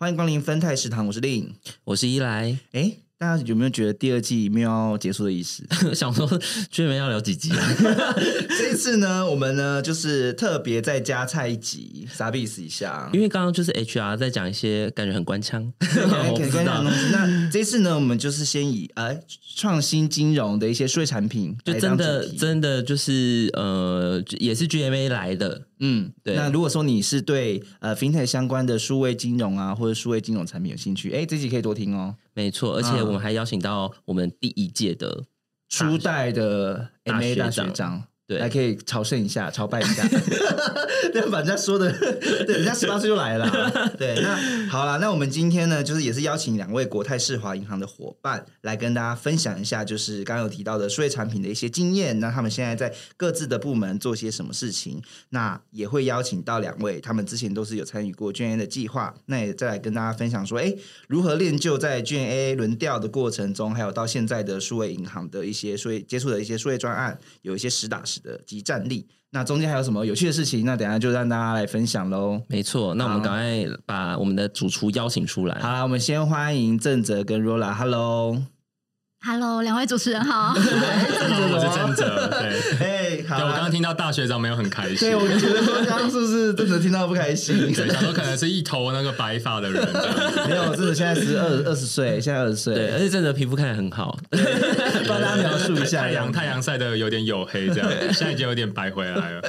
欢迎光临分泰食堂，我是令，我是依来。哎，大家有没有觉得第二季没有要结束的意思？想说居然要聊几集啊？这一次呢，我们呢就是特别再加菜一集，啥意思一下？因为刚刚就是 HR 在讲一些感觉很官腔，我不知道东西。那这次呢，我们就是先以呃创新金融的一些税产品，就真的真的就是呃也是 GMA 来的。嗯，对。那如果说你是对呃 FinTech 相关的数位金融啊，或者数位金融产品有兴趣，哎，这集可以多听哦。没错，而且我们还邀请到我们第一届的初代的 MA 大学长。对，还可以朝圣一下，朝拜一下，对，把人家说的，对，人家十八岁就来了。对，那好了，那我们今天呢，就是也是邀请两位国泰世华银行的伙伴来跟大家分享一下，就是刚刚有提到的数位产品的一些经验。那他们现在在各自的部门做些什么事情？那也会邀请到两位，他们之前都是有参与过 GNA 的计划，那也再来跟大家分享说，哎，如何练就在 GNA 轮调的过程中，还有到现在的数位银行的一些数位接触的一些数位专案，有一些实打实。的集战力，那中间还有什么有趣的事情？那等下就让大家来分享喽。没错，那我们赶快把我们的主厨邀请出来。好，我们先欢迎郑哲跟 Rola。Hello，Hello，两位主持人好。我是郑哲，对。对，我刚刚听到大学长没有很开心。对，我觉得说刚刚是不是真的听到不开心？对，想说可能是一头那个白发的人。没有，真的现在是二二十岁，现在二十岁。对，而且真的皮肤看起来很好。帮大家描述一下，太阳太阳晒的有点黝黑，这样现在已经有点白回来了。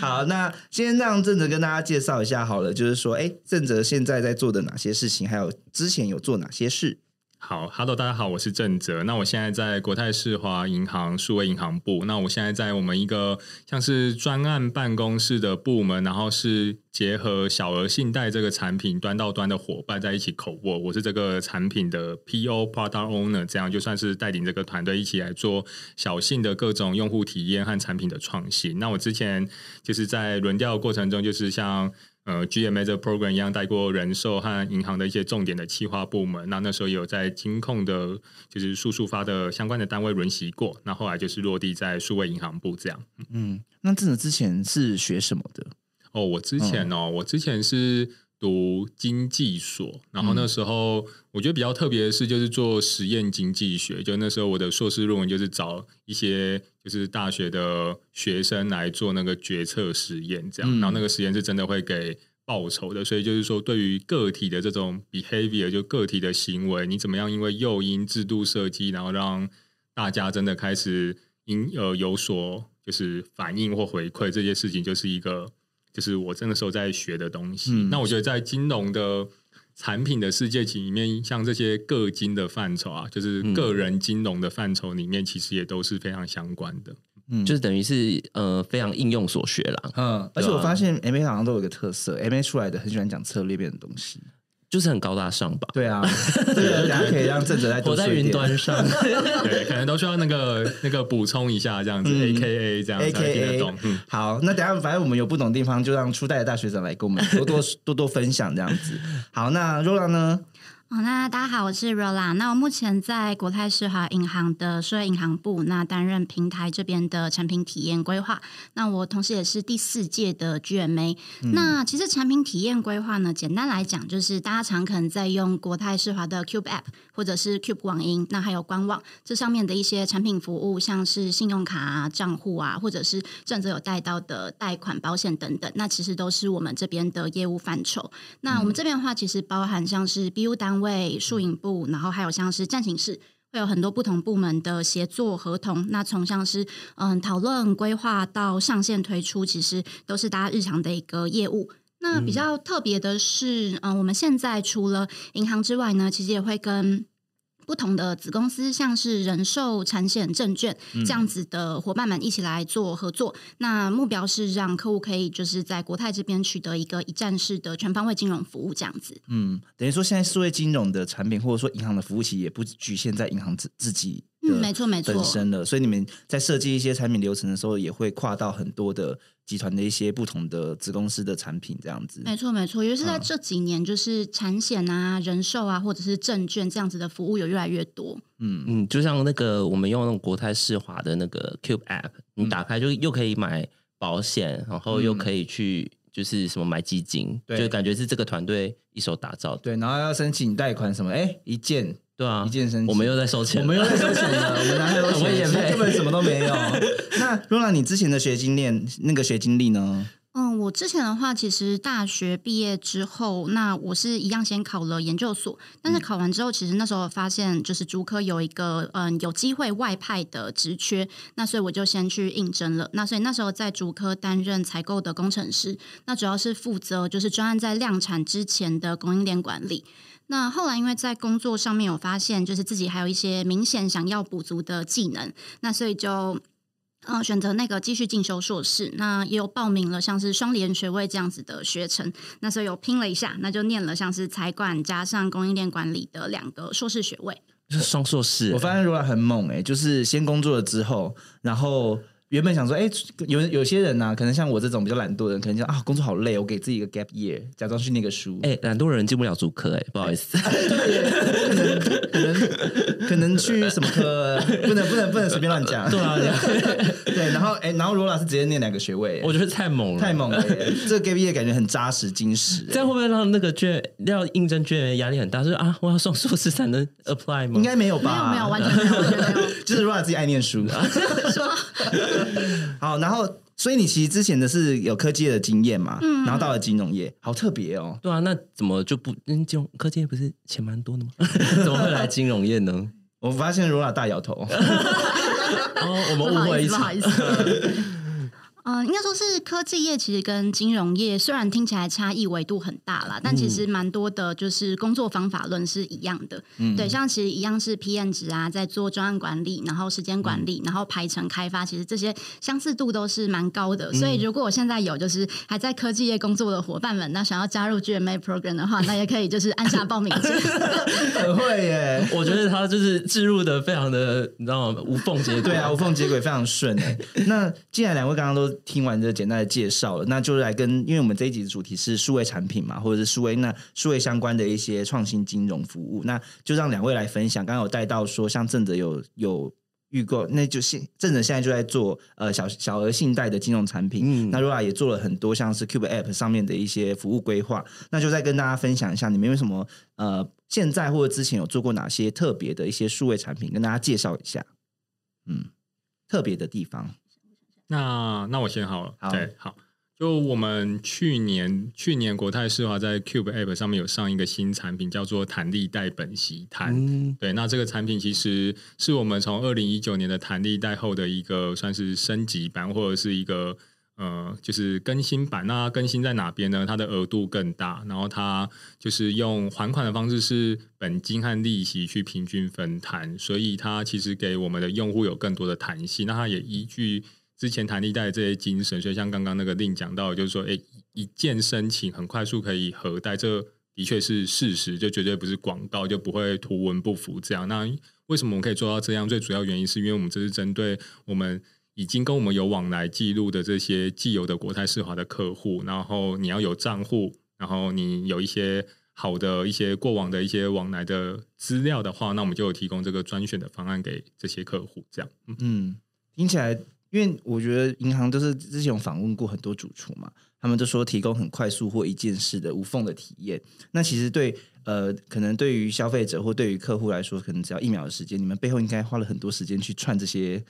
好，那先让正哲跟大家介绍一下好了，就是说，哎，正哲现在在做的哪些事情，还有之前有做哪些事？好，Hello，大家好，我是郑哲。那我现在在国泰世华银行数位银行部。那我现在在我们一个像是专案办公室的部门，然后是结合小额信贷这个产品端到端的伙伴在一起口握。我是这个产品的 PO Product Owner，这样就算是带领这个团队一起来做小信的各种用户体验和产品的创新。那我之前就是在轮调过程中，就是像。呃，GMA 这个 program 一样带过人寿和银行的一些重点的企划部门，那那时候有在金控的，就是数数发的相关的单位轮习过，那后来就是落地在数位银行部这样。嗯，那真的之前是学什么的？哦，我之前哦，我之前是。读经济所，然后那时候我觉得比较特别的是，就是做实验经济学。就那时候我的硕士论文就是找一些就是大学的学生来做那个决策实验，这样。然后那个实验是真的会给报酬的，所以就是说对于个体的这种 behavior，就个体的行为，你怎么样因为诱因制度设计，然后让大家真的开始因呃有所就是反应或回馈，这些事情就是一个。就是我真的时候在学的东西。那我觉得在金融的产品的世界里面，像这些个金的范畴啊，就是个人金融的范畴里面，其实也都是非常相关的。嗯，就是等于是呃非常应用所学啦。嗯，而且我发现 M A 好像都有一个特色，M A 出来的很喜欢讲策略面的东西。就是很高大上吧？对啊，大家可以让正哲在活在云端上，对，可能都需要那个那个补充一下这样子，A K A 这样，A K A 懂。好，那等下反正我们有不懂地方，就让初代的大学长来跟我们多多多多分享这样子。好，那 Rola 呢？哦，那大家好，我是 Rola。那我目前在国泰世华银行的数位银行部，那担任平台这边的产品体验规划。那我同时也是第四届的 GMA。那其实产品体验规划呢，简单来讲，就是大家常可能在用国泰世华的 Cube App 或者是 Cube 网银，那还有官网这上面的一些产品服务，像是信用卡啊、账户啊，或者是正则有带到的贷款、保险等等，那其实都是我们这边的业务范畴。那我们这边的话，其实包含像是 BU 单位。为数影部，然后还有像是战情室，会有很多不同部门的协作合同。那从像是嗯讨论规划到上线推出，其实都是大家日常的一个业务。那比较特别的是，嗯，我们现在除了银行之外呢，其实也会跟不同的子公司，像是人寿、产险、证券这样子的伙伴们一起来做合作。那目标是让客户可以就是在国泰这边取得一个一站式的全方位金融服务，这样子。嗯，等于说现在数位金融的产品或者说银行的服务器也不局限在银行自自己的嗯，没错没错本。身了，所以你们在设计一些产品流程的时候，也会跨到很多的集团的一些不同的子公司的产品这样子。没错，没错，尤其是在嗯这几年，就是产险啊、人寿啊，或者是证券这样子的服务有越来越多。嗯，嗯，就像那个我们用那种国泰世华的那个 Cube App，你打开就又可以买保险，然后又可以去就是什么买基金，就感觉是这个团队一手打造的。对，然后要申请贷款什么，哎，一键对啊我们又在收钱，我们又在收钱了，我们哪有很会钱？业配根本什么都没有。那 Rona，你之前的学经验，那个学经历呢？嗯，我之前的话，其实大学毕业之后，那我是一样先考了研究所，但是考完之后，其实那时候发现就是竹科有一个嗯有机会外派的职缺，那所以我就先去应征了。那所以那时候在竹科担任采购的工程师，那主要是负责就是专案在量产之前的供应链管理。那后来因为在工作上面有发现，就是自己还有一些明显想要补足的技能，那所以就。呃，选择那个继续进修硕士，那也有报名了像是双联学位这样子的学程，那所以有拼了一下，那就念了像是财管加上供应链管理的两个硕士学位。就是双硕士我。发现 Rona 很猛哎、就是先工作了之后，然后原本想说，哎、有有些人呢、可能像我这种比较懒惰的人，可能就啊，工作好累，我给自己一个 gap year，假装去念个书。哎，懒惰人进不了主科，哎，不好意思。可能可能去什么科，不能不能不能随便乱讲。对啊，对，然后哎、然后罗老师直接念两个学位、我觉得太猛了，太猛了耶！这个 gap year 感觉很扎实精实、这样会不会让那个卷要应征卷员压力很大？就是啊，我要送硕士才能 apply 吗？应该没有没吧？有没有，完全没有，完全没有。就是 Rona 自己爱念书。说好，然后所以你其实之前的是有科技的经验嘛，然后到了金融业，好特别哦。对啊，那怎么就不嗯金融科技业不是钱蛮多的吗？怎么会来金融业呢？我发现罗拉大摇头，哦，我们误会一场 不好意。思，不好意思。嗯、应该说是科技业其实跟金融业虽然听起来差异维度很大啦，但其实蛮多的，就是工作方法论是一样的。嗯对，像其实一样是 PM 值啊，在做专案管理，然后时间管理，然后排程开发，其实这些相似度都是蛮高的。所以如果我现在有就是还在科技业工作的伙伴们，那想要加入 GMA program 的话，那也可以就是按下报名键。很会耶。我觉得他就是置入的非常的，你知道吗？无缝接轨。对啊，无缝接轨非常顺哎。那既然两位刚刚都听完这简单的介绍了，那就来跟，因为我们这一集的主题是数位产品嘛，或者是数位那数位相关的一些创新金融服务，那就让两位来分享。刚刚有带到说，像正哲有有。预购，那就现正哲现在就在做呃小小额信贷的金融产品，嗯那 Rora 也做了很多像是 Cube App 上面的一些服务规划，那就再跟大家分享一下，你们有什么呃现在或者之前有做过哪些特别的一些数位产品，跟大家介绍一下。嗯，特别的地方。那那我先好了，好对，好。就我们去年去年国泰世华在 Cube App 上面有上一个新产品，叫做弹力贷本息弹。嗯，对，那这个产品其实是我们从二零一九年的弹力贷后的一个算是升级版，或者是一个呃，就是更新版。那更新在哪边呢？它的额度更大，然后它就是用还款的方式是本金和利息去平均分摊，所以它其实给我们的用户有更多的弹性。那它也依据之前弹力贷的这些精神，所以像刚刚那个令讲到，就是说，哎，一键申请很快速可以核贷，这的确是事实，就绝对不是广告，就不会图文不符这样。那为什么我们可以做到这样？最主要原因是因为我们这是针对我们已经跟我们有往来记录的这些既有的国泰世华的客户，然后你要有账户，然后你有一些好的一些过往的一些往来的资料的话，那我们就有提供这个专选的方案给这些客户，这样。嗯，听起来，因为我觉得银行都是之前有访问过很多主厨嘛，他们都说提供很快速或一件事的无缝的体验。那其实对呃，可能对于消费者或对于客户来说，可能只要一秒的时间，你们背后应该花了很多时间去串这些，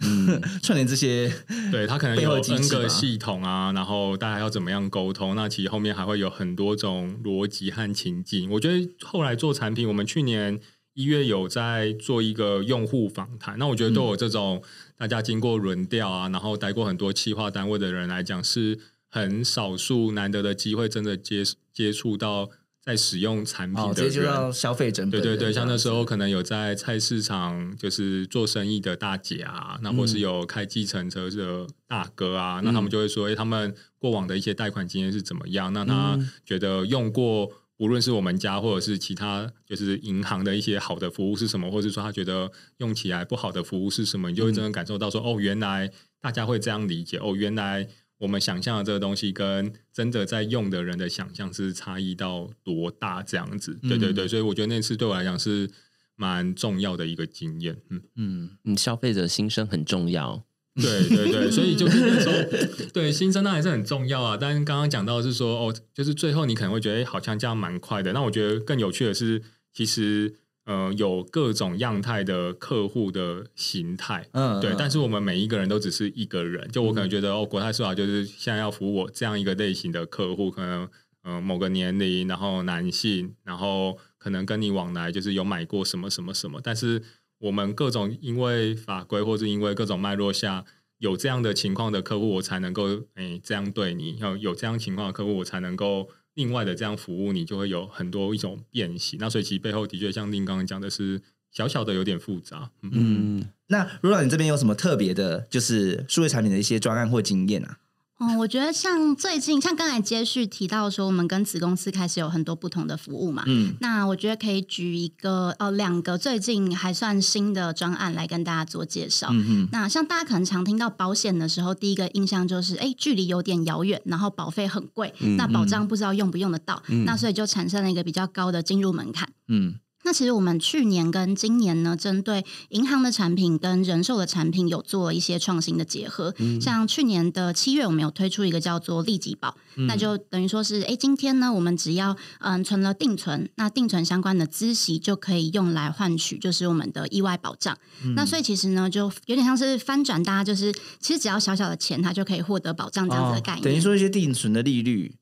嗯，串联这些，对，它可能有 N 个系统啊，然后大家要怎么样沟通？那其实后面还会有很多种逻辑和情境。我觉得后来做产品，我们去年一月有在做一个用户访谈，那我觉得都有这种大家经过轮调啊，然后待过很多企划单位的人来讲，是很少数难得的机会，真的接接触到在使用产品哦，的人。到消费者对对对，像那时候可能有在菜市场就是做生意的大姐啊，那或是嗯有开计程车的大哥啊，那他们就会说，哎、他们过往的一些贷款经验是怎么样？那他嗯觉得用过，无论是我们家或者是其他就是银行的一些好的服务是什么，或者说他觉得用起来不好的服务是什么，你就会真的感受到说，哦，原来大家会这样理解，哦，原来。我们想象的这个东西跟真的在用的人的想象是差异到多大这样子？对对对，所以我觉得那次对我来讲是蛮重要的一个经验。嗯，嗯，嗯，消费者心声很重要。对对对，所以就是那时候，对新生当然是很重要啊。但是刚刚讲到的是说，哦，就是最后你可能会觉得，哎，好像这样蛮快的。那我觉得更有趣的是，其实呃，有各种样态的客户的形态。嗯，对，嗯但是我们每一个人都只是一个人，就我可能觉得、哦，国泰世华就是现在要服务我这样一个类型的客户，可能呃某个年龄，然后男性，然后可能跟你往来就是有买过什么什么什么，但是我们各种因为法规或是因为各种脉络下有这样的情况的客户，我才能够诶这样对你，要有这样情况的客户，我才能够。另外的这样服务，你就会有很多一种变形。那所以其实背后的确像令刚刚讲的是小小的有点复杂。嗯嗯，那如果你这边有什么特别的，就是数位产品的一些专案或经验啊？嗯，我觉得像最近，像刚才接续提到说，我们跟子公司开始有很多不同的服务嘛。嗯那我觉得可以举一个呃两个最近还算新的专案来跟大家做介绍。嗯嗯那像大家可能常听到保险的时候，第一个印象就是，哎，距离有点遥远，然后保费很贵，嗯那保障不知道用不用得到，嗯那所以就产生了一个比较高的进入门槛。嗯那其实我们去年跟今年呢，针对银行的产品跟人寿的产品有做了一些创新的结合。像去年的七月，我们有推出一个叫做立即保，那就等于说是，哎，今天呢，我们只要嗯存了定存，那定存相关的孳息就可以用来换取就是我们的意外保障。那所以其实呢，就有点像是翻转大家就是，其实只要小小的钱，它就可以获得保障这样子的概念。哦等于说一些定存的利率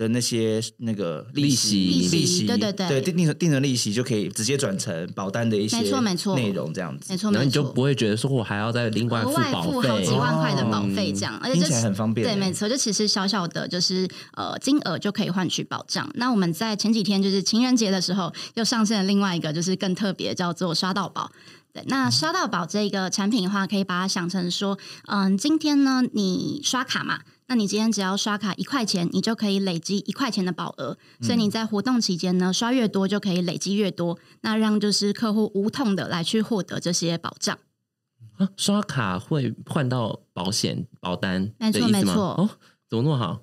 的那些那个利息利息，对对对对定定存定存利息就可以直接转成保单的一些没错没错内容这样子没，错，然后没错。你就不会觉得说我还要再另外付保费好几，万块的保费，哦这样，而且听这起来很方便。对，没错，就其实小小的，就是呃金额就可以换取保障。那我们在前几天就是情人节的时候，又上线了另外一个，就是更特别，叫做刷到宝。对，那刷到宝这个产品的话，可以把它想成说，嗯，今天呢你刷卡嘛，那你今天只要刷卡一块钱，你就可以累积一块钱的保额。所以你在活动期间呢，刷越多就可以累积越多，那让就是客户无痛的来去获得这些保障。啊刷卡会换到保险保单没错没错哦，怎么那么好？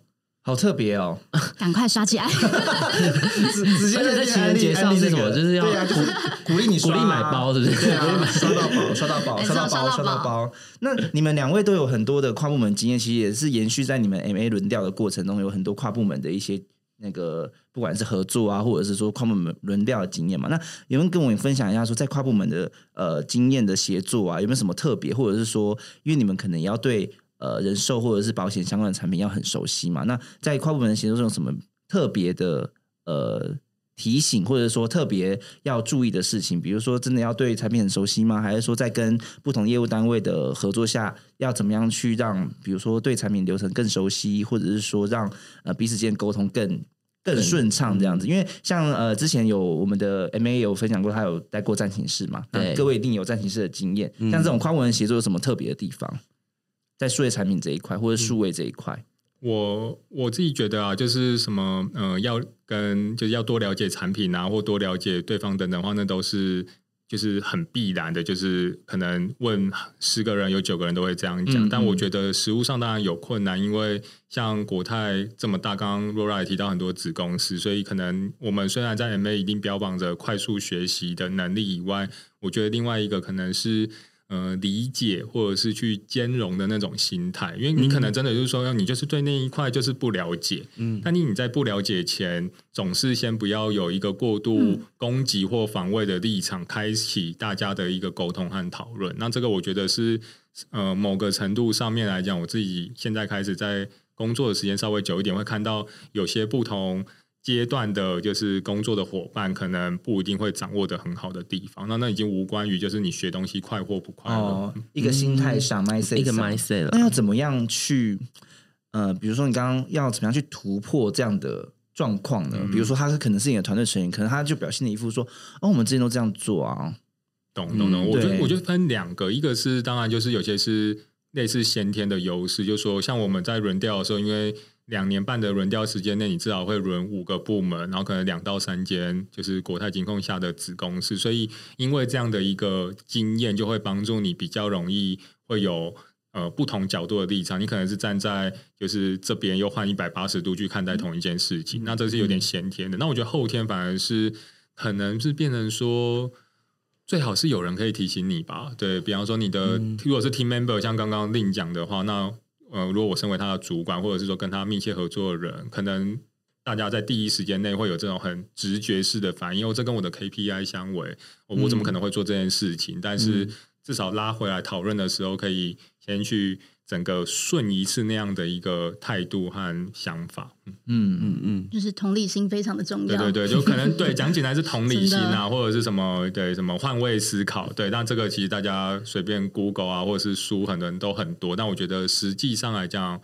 好特别哦！赶快刷起来！直直接而且在情人节上是什么就是要对啊，就是鼓励你鼓励买包是不是对啊，刷到宝，刷到宝，刷到包，刷到刷到宝宝。那你们两位都有很多的跨部门经验，其实也是延续在你们 MA 轮调的过程中，有很多跨部门的一些那个不管是合作啊，或者是说跨部门轮调的经验嘛。那有没有跟我们分享一下，说在跨部门的呃经验的协作啊，有没有什么特别，或者是说，因为你们可能也要对呃人寿或者是保险相关的产品要很熟悉嘛？那在跨部门的协作中有什么特别的呃提醒，或者说特别要注意的事情？比如说，真的要对产品很熟悉吗？还是说在跟不同业务单位的合作下，要怎么样去让，比如说对产品流程更熟悉，或者是说让呃彼此间沟通更更顺畅这样子？因为像呃之前有我们的 MA 有分享过，他有待过暂停室嘛，那对各位一定有暂停室的经验。像这种跨部门协作有什么特别的地方？在数位产品这一块，或者数位这一块，我我自己觉得啊，就是什么呃，要跟就是要多了解产品啊，或多了解对方等等的话，那都是就是很必然的，就是可能问十个人有九个人都会这样讲。嗯但我嗯觉得实务上当然有困难，因为像国泰这么大，刚刚 Laura 也提到很多子公司，所以可能我们虽然在 MA 一定标榜着快速学习的能力以外，我觉得另外一个可能是。呃，理解或者是去兼容的那种心态，因为你可能真的就是说，你就是对那一块就是不了解，嗯，但你你在不了解前，总是先不要有一个过度攻击或防卫的立场，开启大家的一个沟通和讨论。那这个我觉得是呃某个程度上面来讲，我自己现在开始在工作的时间稍微久一点，会看到有些不同。阶段的，就是工作的伙伴，可能不一定会掌握的很好的地方。那那已经无关于就是你学东西快或不快了。哦，一个心态上、mindset 一个上 mindset 那。要怎么样去呃，比如说你刚刚要怎么样去突破这样的状况呢？比如说他是可能是你的团队成员，可能他就表现的一副说：“哦，我们之前都这样做啊。懂懂懂，嗯我觉得我觉得分两个，一个是当然就是有些是类似先天的优势，就是说像我们在轮调的时候，因为两年半的轮调时间内，你至少会轮五个部门，然后可能两到三间就是国泰金控下的子公司，所以因为这样的一个经验，就会帮助你比较容易会有。呃，不同角度的立场，你可能是站在就是这边又换一百八十度去看待同一件事情，那这是有点先天的。那我觉得后天反而是可能是变成说，最好是有人可以提醒你吧。对比方说你的、如果是 team member，像刚刚令讲的话，那呃，如果我身为他的主管，或者是说跟他密切合作的人，可能大家在第一时间内会有这种很直觉式的反应，哦，这跟我的 KPI 相违，我我怎么可能会做这件事情？但是至少拉回来讨论的时候，可以先去整个顺一次那样的一个态度和想法。嗯”嗯嗯嗯，就是同理心非常的重要。对对对，就可能对讲起来是同理心啊，或者是什么对什么换位思考，对，但这个其实大家随便 Google 啊，或者是书，很多人都很多。但我觉得实际上来讲，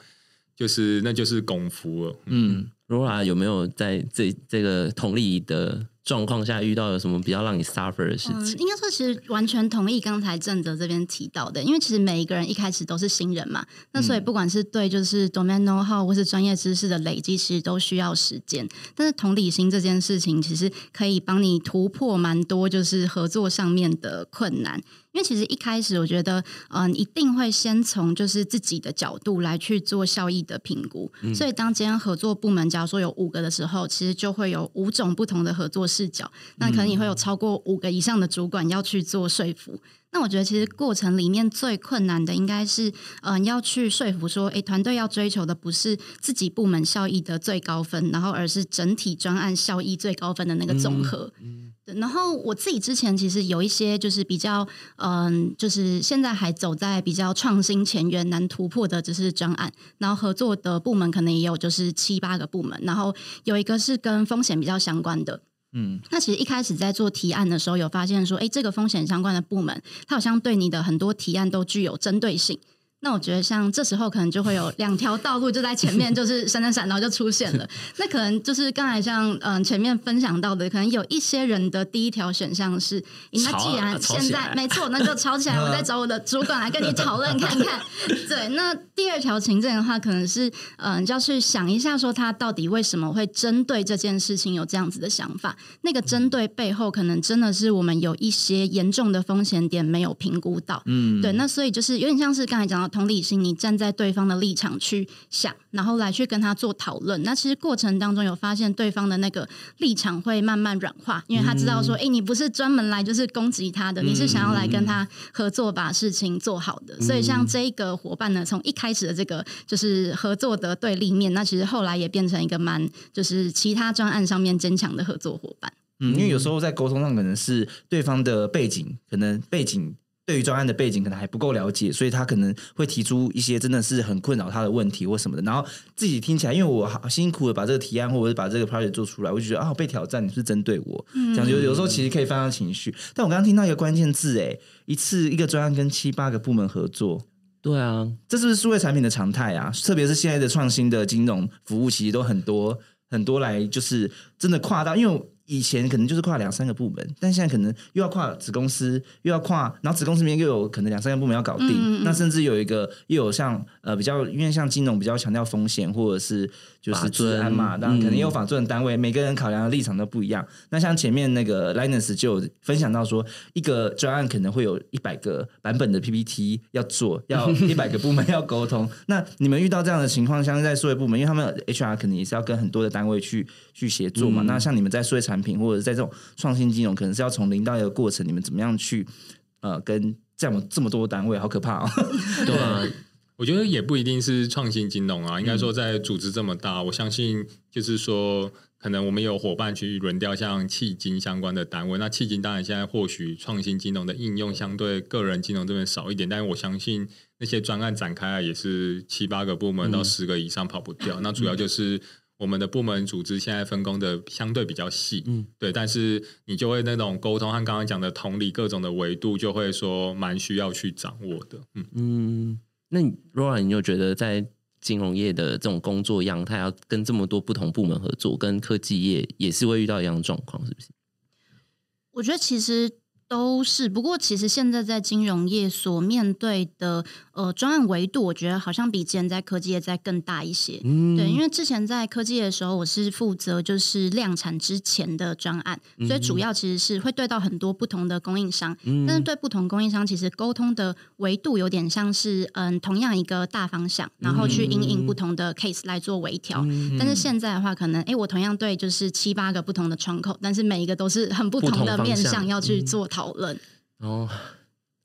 就是那就是功夫了。嗯，Rora 有没有在这这个同理的状况下遇到有什么比较让你 suffer 的事嗯，情？应该说，其实完全同意刚才正泽这边提到的，因为其实每一个人一开始都是新人嘛，那所以不管是对就是 domain know how 或是专业知识的累积，其实都需要时间。但是同理心这件事情，其实可以帮你突破蛮多就是合作上面的困难。因为其实一开始我觉得，嗯、一定会先从就是自己的角度来去做效益的评估。所以当今天合作部门假如说有五个的时候，其实就会有五种不同的合作视角。那可能你会有超过五个以上的主管要去做说服。那我觉得其实过程里面最困难的应该是，嗯、要去说服说，诶，团队要追求的不是自己部门效益的最高分，然后而是整体专案效益最高分的那个总和。对然后我自己之前其实有一些就是比较，嗯，就是现在还走在比较创新前沿难突破的，就是专案，然后合作的部门可能也有就是七八个部门，然后有一个是跟风险比较相关的。嗯，那其实一开始在做提案的时候，有发现说，哎，这个风险相关的部门，它好像对你的很多提案都具有针对性。那我觉得像这时候可能就会有两条道路就在前面，就是闪闪闪，然后就出现了。那可能就是刚才像嗯、前面分享到的，可能有一些人的第一条选项是，那既然现在没错，那就吵起来，我再找我的主管来跟你讨论看看。对，那第二条情境的话，可能是嗯、就要去想一下，说他到底为什么会针对这件事情有这样子的想法。那个针对背后，可能真的是我们有一些严重的风险点没有评估到。嗯，对，那所以就是有点像是刚才讲到同理心，你站在对方的立场去想，然后来去跟他做讨论。那其实过程当中有发现对方的那个立场会慢慢软化，因为他知道说，哎、你不是专门来就是攻击他的，你是想要来跟他合作把事情做好的。所以像这一个伙伴呢，从一开始的这个就是合作的对立面，那其实后来也变成一个蛮就是其他专案上面坚强的合作伙伴。嗯，因为有时候在沟通上可能是对方的背景，可能背景对于专案的背景可能还不够了解，所以他可能会提出一些真的是很困扰他的问题或什么的。然后自己听起来，因为我好辛苦的把这个提案或者是把这个 project 做出来，我就觉得啊被挑战，你是针对我，这样有有时候其实可以放上情绪。但我刚刚听到一个关键字，哎，一次一个专案跟七八个部门合作。对啊，这是不是数位产品的常态啊？特别是现在的创新的金融服务，其实都很多很多来，就是真的跨到，因为以前可能就是跨两三个部门，但现在可能又要跨子公司，又要跨，然后子公司里面又有可能两三个部门要搞定，嗯嗯嗯。那甚至有一个又有像呃比较，因为像金融比较强调风险或者是就是法治安嘛，遵当然可能有法遵的单位，每个人考量的立场都不一样。那像前面那个 Linus 就有分享到说，一个专案可能会有一百个版本的 PPT 要做，要 一百个部门要沟通。那你们遇到这样的情况，像是在数位部门，因为他们 HR 可能也是要跟很多的单位去去协作嘛。那像你们在数位产品或者在这种创新金融，可能是要从零到一个过程，你们怎么样去呃跟这样这么多单位，好可怕哦。对啊，我觉得也不一定是创新金融啊，应该说在组织这么大，我相信就是说，可能我们有伙伴去轮调像迄金相关的单位。那迄金当然现在或许创新金融的应用相对个人金融这边少一点，但是我相信那些专案展开来也是七八个部门到十个以上跑不掉。那主要就是。我们的部门组织现在分工的相对比较细，嗯，对，但是你就会那种沟通和刚刚讲的同理各种的维度，就会说蛮需要去掌握的，嗯。嗯，那你 Rora，你有觉得在金融业的这种工作样，态要跟这么多不同部门合作，跟科技业也是会遇到一样的状况，是不是？我觉得其实都是，不过其实现在在金融业所面对的呃专案维度，我觉得好像比之前在科技业在更大一些。嗯对，因为之前在科技业的时候，我是负责就是量产之前的专案，所以主要其实是会对到很多不同的供应商，但是对不同供应商其实沟通的维度有点像是嗯同样一个大方向，然后去因应不同的 case 来做微调。但是现在的话，可能哎，我同样对就是七八个不同的窗口，但是每一个都是很不不同的面向要去做讨论。哦，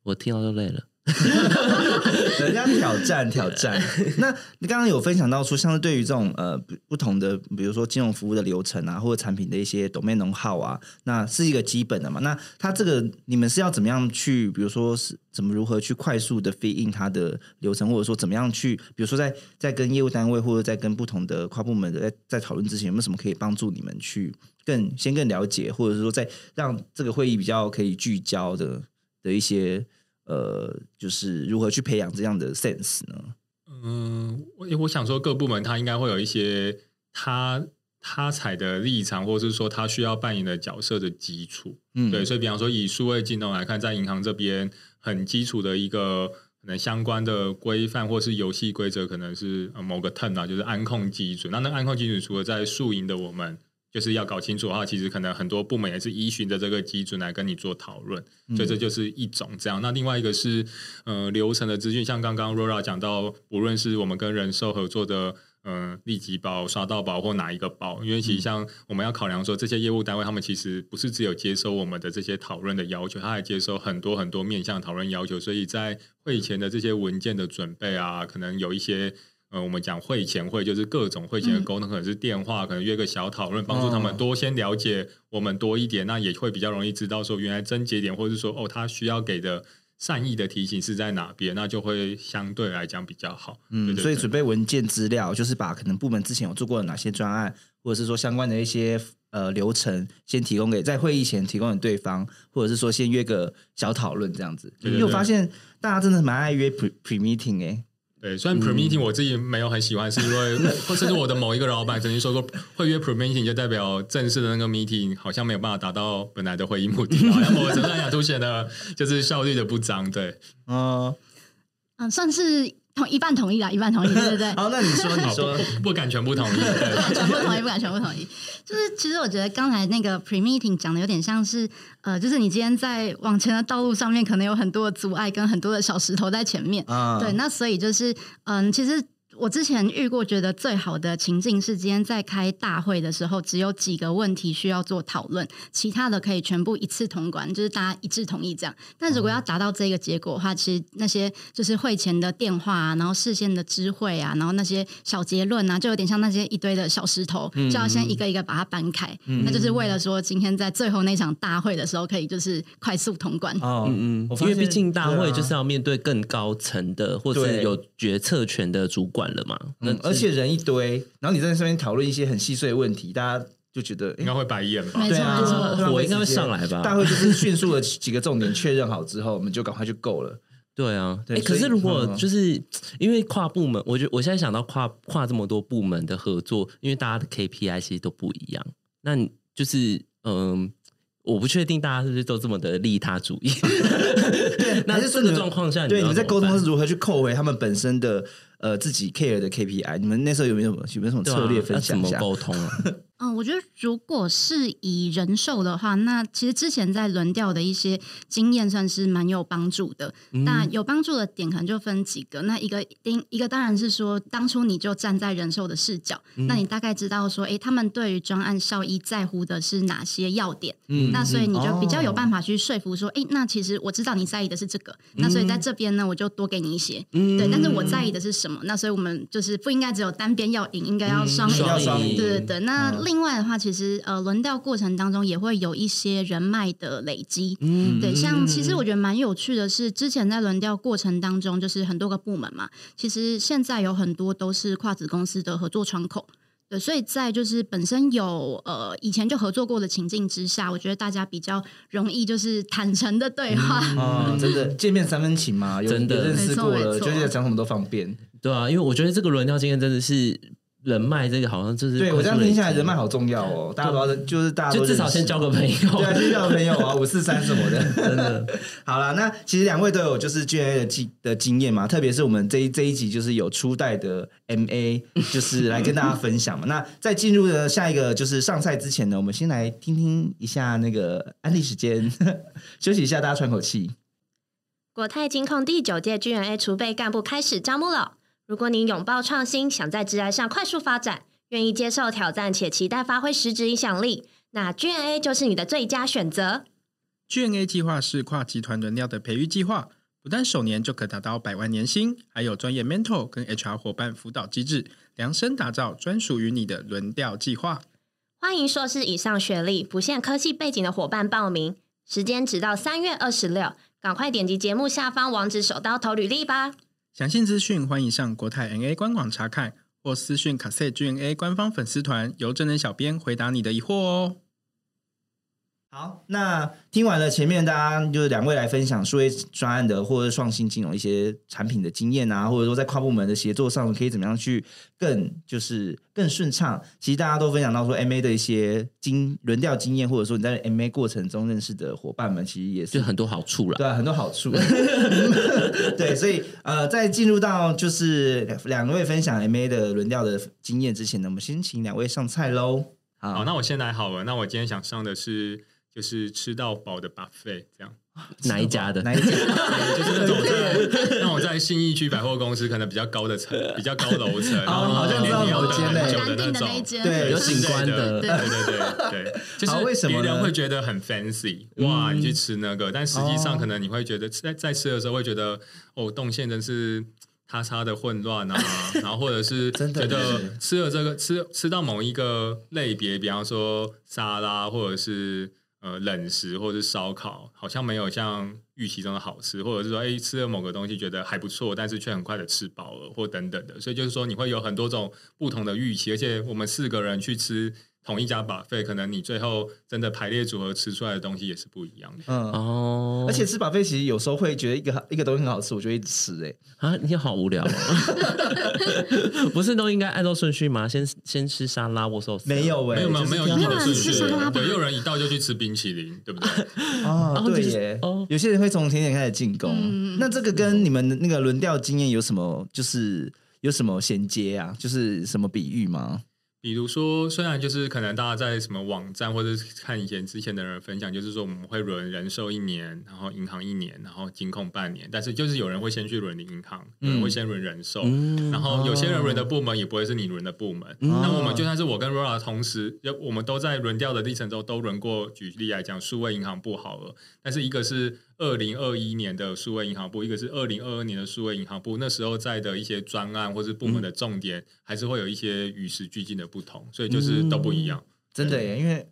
我听到就累了。人家挑战挑战。那你刚刚有分享到说，像是对于这种呃不不同的，比如说金融服务的流程啊，或者产品的一些 domain know how 啊，那是一个基本的嘛。那它这个你们是要怎么样去，比如说是怎么如何去快速的 fit in 它的流程，或者说怎么样去，比如说在在跟业务单位或者在跟不同的跨部门的在在讨论之前，有没有什么可以帮助你们去更先更了解，或者是说在让这个会议比较可以聚焦的的一些。呃，就是如何去培养这样的 sense 呢？嗯，我我想说，各部门它应该会有一些他他采的立场，或者是说他需要扮演的角色的基础。嗯，对，所以比方说以数位金融来看，在银行这边很基础的一个可能相关的规范或是游戏规则，可能是呃某个 term 啊，就是安控基准。那那安控基准除了在数银的我们。就是要搞清楚的话，其实可能很多部门也是依循着这个基准来跟你做讨论，所以这就是一种这样。那另外一个是呃流程的资讯，像刚刚 Rora 讲到，无论是我们跟人寿合作的呃立即保、刷到保或哪一个保，因为其实像我们要考量说，这些业务单位他们其实不是只有接收我们的这些讨论的要求，他还接收很多很多面向讨论要求，所以在会前的这些文件的准备啊，可能有一些。呃，我们讲会前会就是各种会前的沟通，可能是电话，可能约个小讨论，帮助他们多先了解我们多一点，那也会比较容易知道说原来症结点，或者是说哦，他需要给的善意的提醒是在哪边，那就会相对来讲比较好。嗯，所以准备文件资料，就是把可能部门之前有做过的哪些专案，或者是说相关的一些呃流程，先提供给在会议前提供给对方，或者是说先约个小讨论这样子。因为我发现大家真的蛮爱约 pre pre meeting 哎。对，虽然 pre meeting 我自己没有很喜欢，是因为 或甚至我的某一个老板曾经说过，会约 pre meeting 就代表正式的那个 meeting 好像没有办法达到本来的会议目的，好像某个程度上凸显的就是效率的不彰。对，嗯。嗯，算是同一半同意啦，一半同意，对对对。好，那你说，你说不不敢全部同意，对全部同意，不敢全部同意。就是其实我觉得刚才那个 pre meeting 讲的有点像是，呃，就是你今天在往前的道路上面，可能有很多的阻碍跟很多的小石头在前面。嗯，对，那所以就是，嗯，其实我之前遇过，觉得最好的情境是今天在开大会的时候，只有几个问题需要做讨论，其他的可以全部一次通关，就是大家一致同意这样。但如果要达到这个结果的话，其实那些就是会前的电话啊，然后事先的知会啊，然后那些小结论啊，就有点像那些一堆的小石头，就要先一个一个把它搬开。那就是为了说今天在最后那场大会的时候，可以就是快速通关。哦，嗯嗯，因为毕竟大会就是要面对更高层的，或者是有决策权的主管了嘛。嗯而且人一堆，然后你在上面讨论一些很细碎的问题，大家就觉得，哎应该会白眼吧没？对啊错没错，浪费火应该会上来吧大会就是迅速的几个重点确认好之后，我们就赶快就够了。对啊，对诶可是如果嗯就是因为跨部门，我觉得我现在想到跨跨这么多部门的合作，因为大家的 KPI 其实都不一样，那你就是嗯。我不确定大家是不是都这么的利他主义。对 那还是说你们这个状况下，对，你在沟通是如何去扣回他们本身的呃自己 care 的 KPI？你们那时候有没有什么有没有什么策略分享一下？沟通啊？嗯，我觉得如果是以人寿的话，那其实之前在轮调的一些经验算是蛮有帮助的。那有帮助的点可能就分几个。那一个一一个当然是说，当初你就站在人寿的视角，那你大概知道说，哎，他们对于专案效益在乎的是哪些要点。嗯那所以你就比较有办法。去说服说，哎，那其实我知道你在意的是这个，那所以在这边呢，我就多给你一些。嗯对，但是我在意的是什么？那所以我们就是不应该只有单边要赢，应该要双赢。要双赢对对对，那嗯另外的话，其实呃，轮调过程当中也会有一些人脉的累积。嗯对，像其实我觉得蛮有趣的是，之前在轮调过程当中，就是很多个部门嘛，其实现在有很多都是跨子公司的合作窗口。对，所以在就是本身有呃以前就合作过的情境之下，我觉得大家比较容易就是坦诚的对话。啊、真的见面三分情嘛，有真的有认识过了，没错没错就是讲什么都方便。对啊，因为我觉得这个轮调经验真的是人脉，这个好像就是对我这样听下来，人脉好，重要哦。大家都要就是大家就至少先交个朋友。对啊，先交个朋友啊，五四三什么的，真的。好了，那其实两位都有就是 G&A 的经的经验嘛，特别是我们这一这一集就是有初代的 MA，就是来跟大家分享嘛。那在进入的下一个就是上菜之前呢，我们先来听听一下那个安利时间，休息一下，大家喘口气。国泰金控第九届 G&A 储备干部开始招募了。如果你拥抱创新，想在职涯上快速发展，愿意接受挑战且期待发挥实质影响力，那 G N A 就是你的最佳选择。G N A 计划是跨集团轮调的培育计划，不但首年就可达到百万年薪，还有专业 mentor 跟 HR 伙伴辅导机制，量身打造专属于你的轮调计划。欢迎硕士以上学历、不限科系背景的伙伴报名，时间只到三月二十六，赶快点击节目下方网址，手刀投履历吧。详细资讯欢迎上国泰 NA 官网查看，或私讯卡塞 G&A 官方粉丝团，由真人小编回答你的疑惑哦。好，那听完了前面大家就是两位来分享数位专案的或者创新金融一些产品的经验啊，或者说在跨部门的协作上可以怎么样去更就是更顺畅。其实大家都分享到说 MA 的一些经轮调经验，或者说你在 MA 过程中认识的伙伴们，其实也是很多好处了。对啊，很多好处。对，所以呃，在进入到就是两两位分享 MA 的轮调的经验之前呢，我们先请两位上菜喽。好，那我先来好了。那我今天想上的是就是吃到饱的 buffet，这样。哪一家的？哪一家？就是那种在那我在信义区百货公司可能比较高的层，比较高楼层，然后好像你要等很久的那种一。间，对有景观的对对对对，就是为什么别人会觉得很 fancy，哇，嗯你去吃那个，但实际上哦可能你会觉得在在吃的时候会觉得，哦，动线真是叉叉的混乱啊，然后或者是真的觉得吃了这个吃吃到某一个类别，比方说沙拉或者是呃冷食或者是烧烤，好像没有像预期中的好吃，或者是说哎吃了某个东西觉得还不错，但是却很快的吃饱了或等等的，所以就是说你会有很多种不同的预期，而且我们四个人去吃。同一家 buffet，可能你最后真的排列组合吃出来的东西也是不一样的。嗯。哦，而且吃把费其实有时候会觉得一个一个东西很好吃，我就会一直吃哎、啊，你好无聊、哦，不是都应该按照顺序吗？先先吃沙拉握寿司？没有哎、没有没有没有一定的顺序对，有人一到就去吃冰淇淋，对不对？哦，哦对耶，哦有些人会从甜点开始进攻。嗯那这个跟你们的那个轮调经验有什么就是有什么衔接啊？就是什么比喻吗？比如说，虽然就是可能大家在什么网站或者是看以前之前的人分享，就是说我们会轮人寿一年，然后银行一年，然后金控半年，但是就是有人会先去轮银行，有人会先轮人寿，嗯。然后有些人轮的部门也不会是你轮的部门。那我们就算是我跟 Rora 同时，要我们都在轮调的历程中都轮过。举例来讲，数位银行不好了，但是一个是二零二一年的数位银行部，一个是二零二二年的数位银行部，那时候在的一些专案或是部门的重点，还是会有一些与时俱进的不同，所以就是都不一样。真的耶，因为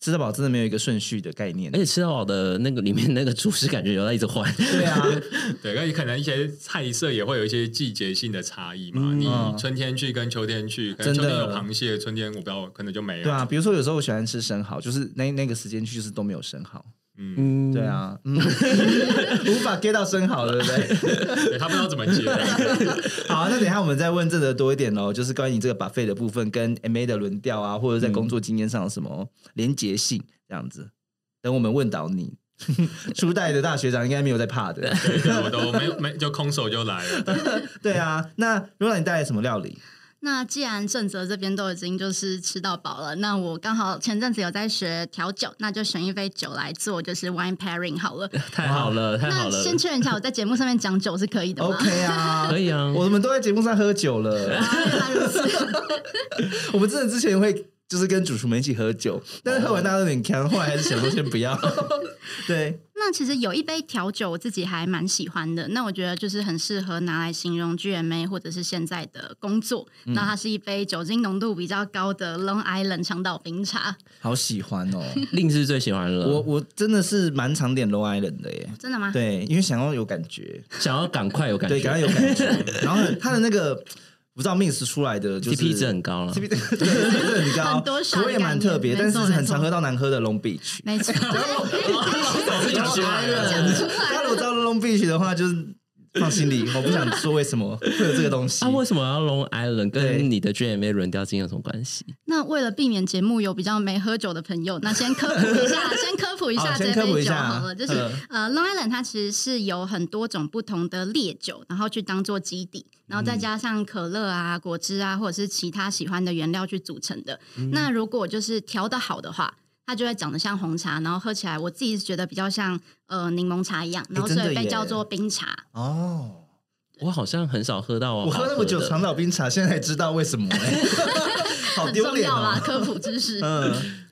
吃到饱真的没有一个顺序的概念而。且吃到饱的那个里面那个厨师感觉有在一直换，对啊，对，而且可能一些菜色也会有一些季节性的差异嘛。嗯你春天去跟秋天去，可能秋真的天有螃蟹，春天我不知道，可能就没有。对啊，，比如说有时候我喜欢吃生蚝，就是那那个时间去就是都没有生蚝。嗯，嗯，对，啊，嗯无法 get 到生蚝，对不对？对他不知道怎么接。好，那等一下我们再问郑德多一点喽，就是关于你这个 buffet 的部分跟 MA 的轮调啊，或者在工作经验上有什么连结性这样子。等我们问到你，初代的大学长应该没有在怕的。我都没有没就空手就来了。对啊，那如果你带来什么料理？那既然正则这边都已经就是吃到饱了，那我刚好前阵子有在学调酒，那就选一杯酒来做，就是 wine pairing 好了。太好了，太好了，那先确认一下，我在节目上面讲酒是可以的吗 OK 啊，可以啊我们都在节目上喝酒了。啊原来如此。我们真的之前会就是跟主厨们一起喝酒，但是喝完大家都有点呛，后来还是想说先不要。对，那其实有一杯调酒，我自己还蛮喜欢的。那我觉得就是很适合拿来形容 GMA 或者是现在的工作。嗯那它是一杯酒精浓度比较高的 Long Island 长岛冰茶，好喜欢哦。令是最喜欢了。我我真的是蛮常点 Long Island 的耶。真的吗？对，因为想要有感觉，想要赶快有感觉，对，赶快有感觉。然后它的那个不知道 mix 出来的就是 CP 值很高了。CP 值很高，很多口味也蛮特别，但是很常喝到难喝的 Long Beach。没错。讲出来了讲出来了大家如果知道 Long Beach 的话，就是放心里，我不想说为什么会有这个东西。那，为什么要 Long Island 跟你的 GMA 轮调金有什么关系？那为了避免节目有比较没喝酒的朋友，那先科普一下，先科普一下这杯酒先科普一下好了。就是、呃，Long Island 它其实是有很多种不同的烈酒，然后去当做基底，然后再加上可乐啊、果汁啊，或者是其他喜欢的原料去组成的。那如果就是调的好的话。它就会长得像红茶，然后喝起来，我自己是觉得比较像呃柠檬茶一样，然后所以被叫做冰茶。哦，我好像很少喝到我喝那么久长岛冰茶，现在才知道为什么、欸，好很丢脸重要啦，哦。科普知识。嗯，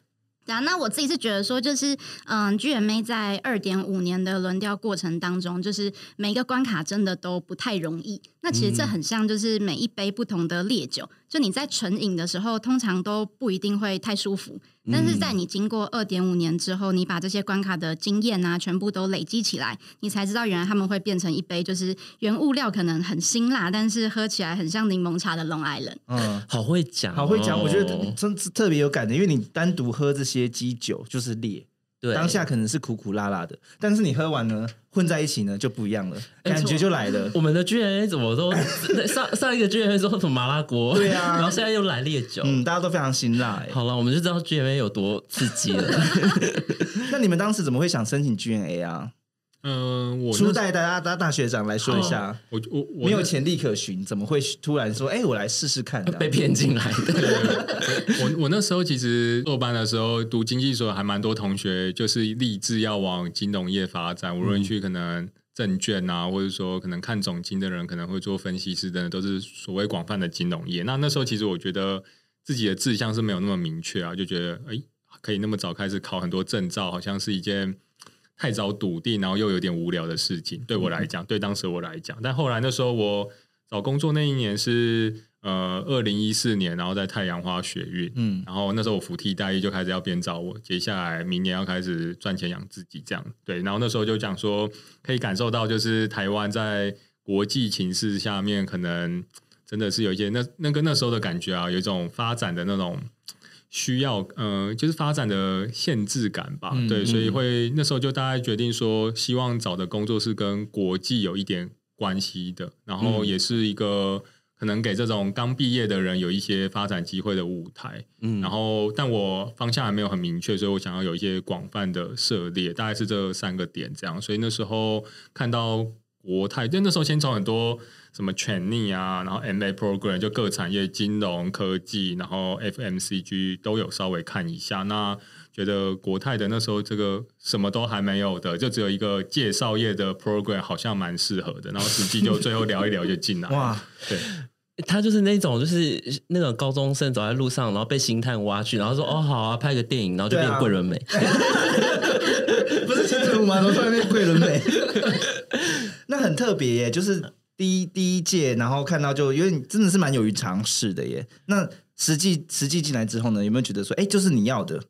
啊，那我自己是觉得说，就是嗯，GMA 在二点五年的轮调过程当中，就是每一个关卡真的都不太容易。那其实这很像，就是每一杯不同的烈酒，就你在纯饮的时候，通常都不一定会太舒服。但是在你经过二点五年之后，你把这些关卡的经验啊，全部都累积起来，你才知道原来他们会变成一杯，就是原物料可能很辛辣，但是喝起来很像柠檬茶的 Long Island。嗯，好会讲哦，好会讲，我觉得真是特别有感的，因为你单独喝这些基酒就是烈，对。当下可能是苦苦辣辣的，但是你喝完呢，混在一起呢就不一样了，哎感觉就来了。我们的 G N A 怎么都上上一个 G N A 说什么麻辣锅，对啊然后现在又来烈酒。嗯，大家都非常辛辣欸。好了，我们就知道 G N A 有多刺激了。那你们当时怎么会想申请 GNA 啊？嗯，我初代大家大大学长来说一下，我我我没有潜力可循，怎么会突然说，哎，我来试试看啊？被骗进来的，我我那时候其实硕班的时候读经济所，还蛮多同学就是立志要往金融业发展，无论去可能证券啊，或者说可能看总经的人可能会做分析师等等，都是所谓广泛的金融业。那那时候其实我觉得自己的志向是没有那么明确啊，就觉得哎，可以那么早开始考很多证照，好像是一件。太早笃定，然后又有点无聊的事情，对我来讲，对当时我来讲，但后来那时候我找工作那一年是呃二零一四年，然后在太阳花学运，嗯然后那时候我服替代役就开始要编找我，接下来明年要开始赚钱养自己这样，对，然后那时候就讲说可以感受到就是台湾在国际情势下面可能真的是有一些那那个那时候的感觉啊，有一种发展的那种。需要呃，就是发展的限制感吧，嗯对，所以嗯。会那时候就大概决定说，希望找的工作是跟国际有一点关系的，然后嗯。也是一个可能给这种刚毕业的人有一些发展机会的舞台。嗯。然后，但我方向还没有很明确，所以我想要有一些广泛的涉猎，大概是这三个点这样。所以那时候看到国泰，就那时候先从很多什么 trainee 啊，然后 MA program 就各产业、金融科技，然后 FMCG 都有稍微看一下。那觉得国泰的那时候这个什么都还没有的，就只有一个介绍业的 program 好像蛮适合的。然后实际就最后聊一聊就进来。哇，对，他就是那种，就是那种高中生走在路上，然后被星探挖去，然后说哦好啊，拍个电影，然后就变对啊桂纶镁。不是清水舞吗？怎么突然变桂纶镁？那很特别耶，就是第一第一届，然后看到就因为你真的是蛮勇于尝试的耶。那实际实际进来之后呢，有没有觉得说，哎，就是你要的？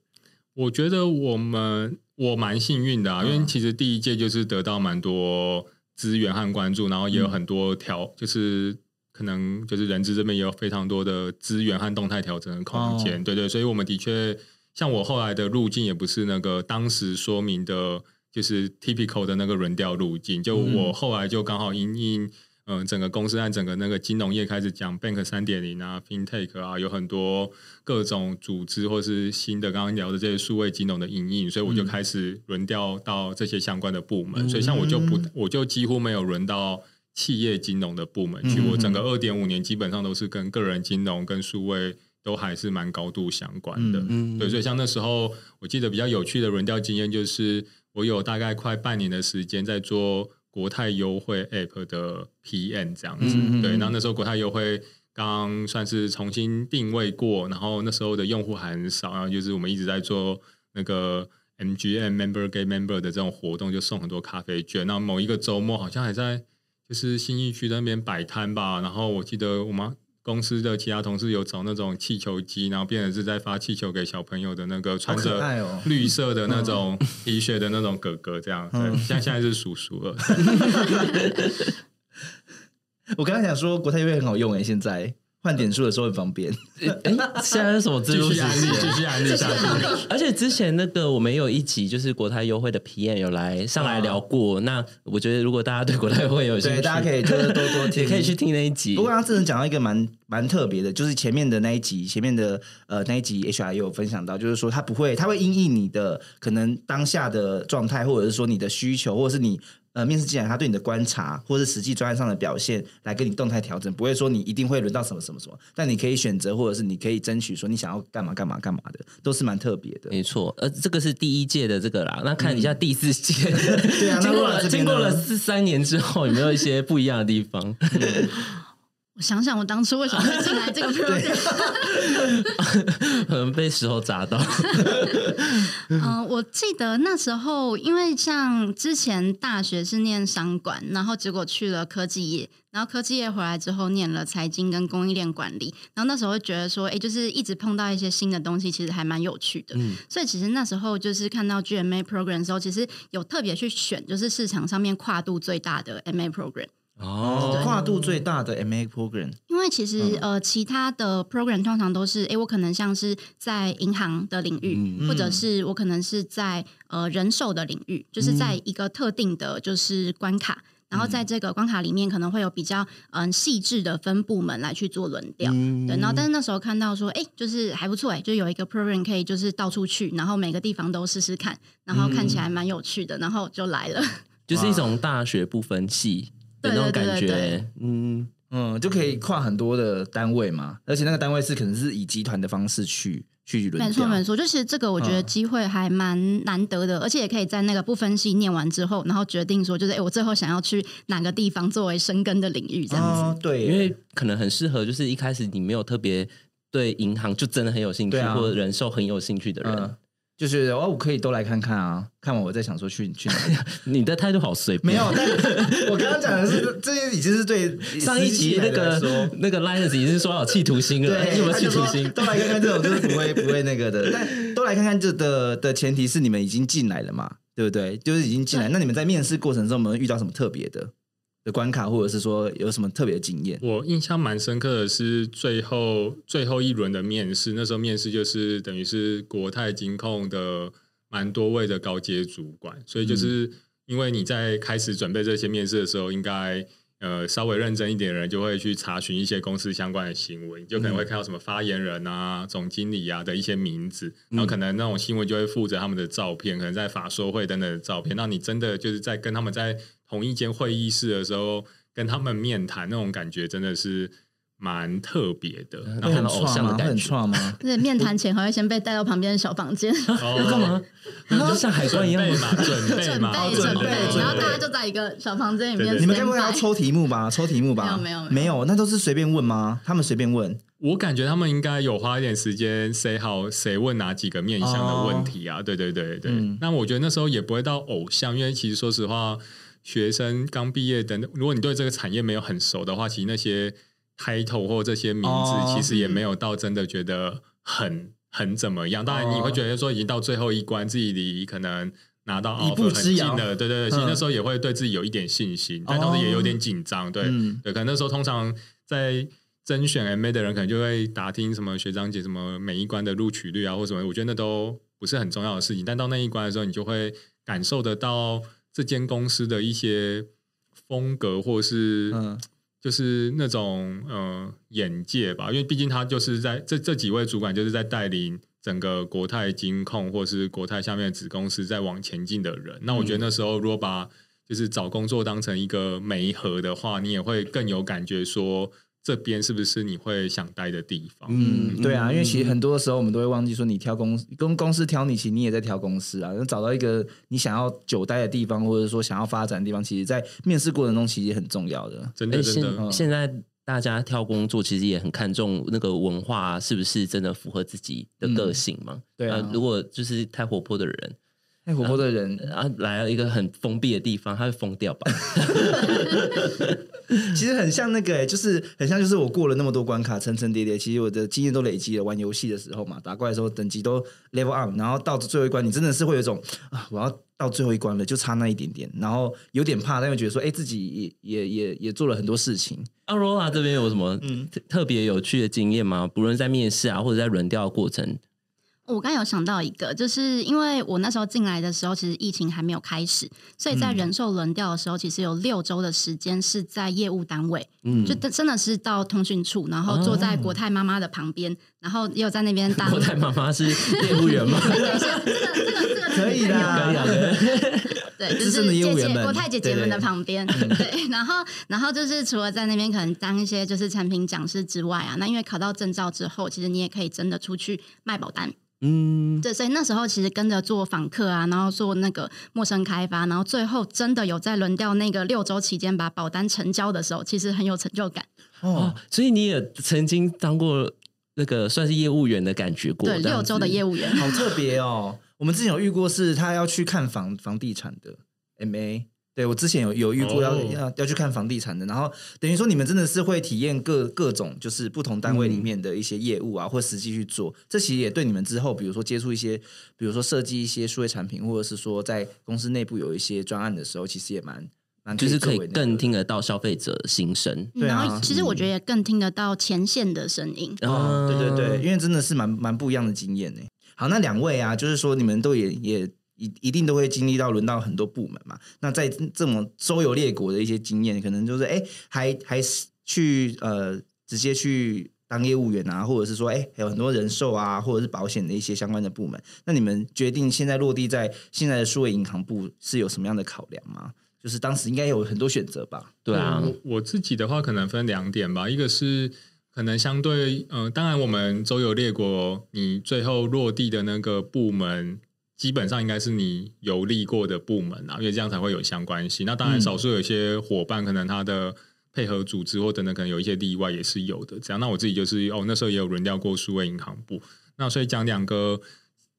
我觉得我们我蛮幸运的啊，因为其实第一届就是得到蛮多资源和关注，然后也有很多调，就是可能就是人资这边也有非常多的资源和动态调整的空间，哦对对，所以我们的确像我后来的路径也不是那个当时说明的，就是 typical 的那个轮调路径，就我后来就刚好因应。嗯，整个公司和整个那个金融业开始讲 Bank 三点零啊，FinTech 啊，有很多各种组织或是新的刚刚聊的这些数位金融的引引，所以我就开始轮调到这些相关的部门。所以像我就不，我就几乎没有轮到企业金融的部门去。嗯我整个二点五年基本上都是跟个人金融跟数位都还是蛮高度相关的。嗯对，所以像那时候我记得比较有趣的轮调经验，就是我有大概快半年的时间在做国泰优惠 App 的 PM 这样子。嗯嗯嗯对，那那时候国泰优惠刚算是重新定位过，然后那时候的用户还很少，然后就是我们一直在做那个 MGM Member Get Member 的这种活动，就送很多咖啡券。那某一个周末好像还在就是新义区那边摆摊吧，然后我记得我们公司的其他同事有找那种气球机，然后变成是在发气球给小朋友的那个穿着绿色的那种 T 恤的那种哥哥，这样。对嗯现在是叔叔了。我刚刚想说国泰优惠很好用诶，现在换点数的时候很方便。哎，现在是什么自入继续安利，继续安利下去。而且之前那个我们有一集就是国泰优惠的 PM 有来上来聊过，那我觉得如果大家对国泰优惠有兴趣，对，大家可以就是多多听，也可以去听那一集。不过他真的讲到一个蛮蛮特别的，就是前面的那一集，前面的呃那一集 HR 也有分享到，就是说他不会，他会因应你的可能当下的状态，或者是说你的需求，或者是你呃面试进来他对你的观察，或者是实际专业上的表现，来跟你动态调整，不会说你一定会轮到什么什么什么，但你可以选择，或者是你可以争取说你想要干嘛干嘛干嘛的，都是蛮特别的。没错，呃，这个是第一届的这个啦，那看一下第四届，对啊经过了经过了四三年之后，有没有一些不一样的地方？我想想，我当初为什么会进来这个 program？可能被石头砸到。嗯、我记得那时候，因为像之前大学是念商管，然后结果去了科技业，然后科技业回来之后念了财经跟供应链管理，然后那时候会觉得说，哎，就是一直碰到一些新的东西，其实还蛮有趣的。所以其实那时候就是看到 GMA program 的时候，其实有特别去选，就是市场上面跨度最大的 MA program。哦，跨度最大的 MA program，因为其实、呃，其他的 program 通常都是，诶，我可能像是在银行的领域，嗯。或者是我可能是在呃人寿的领域，就是在一个特定的就是关卡，然后在这个关卡里面可能会有比较嗯细致的分部门来去做轮调。嗯。对，然后但是那时候看到说，哎，就是还不错，哎，就有一个 program 可以就是到处去，然后每个地方都试试看，然后看起来蛮有趣的，然后就来了。就是一种大学不分系的那种感对对对对觉。嗯，嗯，就可以跨很多的单位嘛，而且那个单位是可能是以集团的方式去去轮。没错没错，就其实这个我觉得嗯机会还蛮难得的，而且也可以在那个不分析念完之后，然后决定说，就是哎，诶我最后想要去哪个地方作为生根的领域这样子。哦，对，因为可能很适合，就是一开始你没有特别对银行就真的很有兴趣，啊或者人寿很有兴趣的人，嗯，就是哦，我可以都来看看啊，看完我再想说去去哪里。你的态度好随便。没有，但我刚刚讲的是这些已经是对 上一集那个那个 Linus 已经是说好企图心了，有没有企图心？都来看看这种就是不会不会那个的，但都来看看这的的前提是你们已经进来了嘛，对不对？就是已经进来，那你们在面试过程中有没有遇到什么特别的的关卡，或者是说有什么特别经验？我印象蛮深刻的是最后最后一轮的面试，那时候面试就是等于是国泰金控的蛮多位的高阶主管，所以就是因为你在开始准备这些面试的时候，应该呃稍微认真一点的人就会去查询一些公司相关的新闻，你就可能会看到什么发言人啊、总经理啊的一些名字，然后可能那种新闻就会附着他们的照片，可能在法说会等等的照片。那你真的就是在跟他们在同一间会议室的时候，跟他们面谈那种感觉，真的是蛮特别的。然会很看到偶像的感觉创吗？就是面谈前还会先被带到旁边的小房间后要干嘛？你就 像海关一样准备吗？嘛，准备准嘛，备准备，然后大家就在一个小房间里面。你们该不会要抽题目吧？抽题目吧？没有没有没有，那都是随便问吗？他们随便问，我感觉他们应该有花一点时间 say 好谁问哪几个面向的问题啊？对对对对。嗯那我觉得那时候也不会到偶像，因为其实说实话，学生刚毕业等等，如果你对这个产业没有很熟的话，其实那些 title 或这些名字，哦其实也没有到真的觉得很很怎么样。当然，你会觉得说已经到最后一关，自己离可能。拿到 offer 很近了，对对对，其实嗯那时候也会对自己有一点信心，但同时也有点紧张，对，嗯对，可能那时候通常在甄选 MA 的人，可能就会打听什么学长姐什么每一关的录取率啊，或什么，我觉得那都不是很重要的事情。但到那一关的时候，你就会感受得到这间公司的一些风格，或是嗯就是那种呃眼界吧。因为毕竟他就是在这这几位主管就是在带领。整个国泰金控或是国泰下面的子公司在往前进的人，那我觉得那时候如果把就是找工作当成一个媒合的话，你也会更有感觉，说这边是不是你会想待的地方？嗯，对啊，因为其实嗯很多时候我们都会忘记说，你挑公司，公公司挑你，其实你也在挑公司啊。找到一个你想要久待的地方，或者说想要发展的地方，其实在面试过程中其实也很重要的。真的真的，现在大家挑工作其实也很看重那个文化是不是真的符合自己的个性嘛？对啊呃如果就是太活泼的人，太活泼的人，然后来了一个很封闭的地方，他会疯掉吧？其实很像那个、欸，就是很像，就是我过了那么多关卡，层层叠叠，其实我的经验都累积了。玩游戏的时候嘛，打怪的时候等级都 level up，然后到最后一关，你真的是会有一种啊，我要到最后一关了，就差那一点点，然后有点怕，但又觉得说，哎，自己也也也也做了很多事情。阿罗拉这边有什么嗯特特别有趣的经验吗？不论在面试啊，或者在轮调的过程，我刚有想到一个，就是因为我那时候进来的时候，其实疫情还没有开始，所以在人寿轮调的时候，其实有六周的时间是在业务单位，嗯，就真真的是到通讯处，然后坐在国泰妈妈的旁边，然后也有在那边当。国泰妈妈是业务员吗？这个这个这个可以的可以的，对，就资深的是姐业务员们姐国泰姐姐们的旁边，对，然后然后就是除了在那边可能当一些就是产品讲师之外啊，那因为考到证照之后，其实你也可以真的出去卖保单，嗯，对，所以那时候其实跟着做访客啊，然后做那个陌生开发，然后最后真的有在轮调那个六周期间把保单成交的时候，其实很有成就感。哦哦，，所以你也曾经当过那个算是业务员的感觉过，对，六周的业务，务员，好特别哦！我们之前有遇过，是他要去看房房地产的 MA。对我之前有有遇过要、哦要要去看房地产的，然后等于说你们真的是会体验各各种就是不同单位里面的一些业务啊，或实际去做。这其实也对你们之后，比如说接触一些，比如说设计一些数位产品，或者是说在公司内部有一些专案的时候，其实也蛮蛮就是可以更听得到消费者心声。对啊然后其实我觉得也更听得到前线的声音。哦，对对啊对，因为真的是蛮蛮不一样的经验呢。好，那两位啊，就是说你们都也也一一定都会经历到轮到很多部门嘛。那在这么周游列国的一些经验，可能就是哎，还还是去呃直接去当业务员啊，或者是说哎，还有很多人寿啊，或者是保险的一些相关的部门。那你们决定现在落地在现在的数位银行部是有什么样的考量吗？就是当时应该有很多选择吧？对啊，我我自己的话可能分两点吧，一个是可能相对，呃，当然我们周游列国，你最后落地的那个部门。基本上应该是你游历过的部门啊，因为这样才会有相关性。那当然，嗯少数有一些伙伴可能他的配合组织或等等，可能有一些例外也是有的。这样，那我自己就是哦，那时候也有轮调过数位银行部。那所以讲两个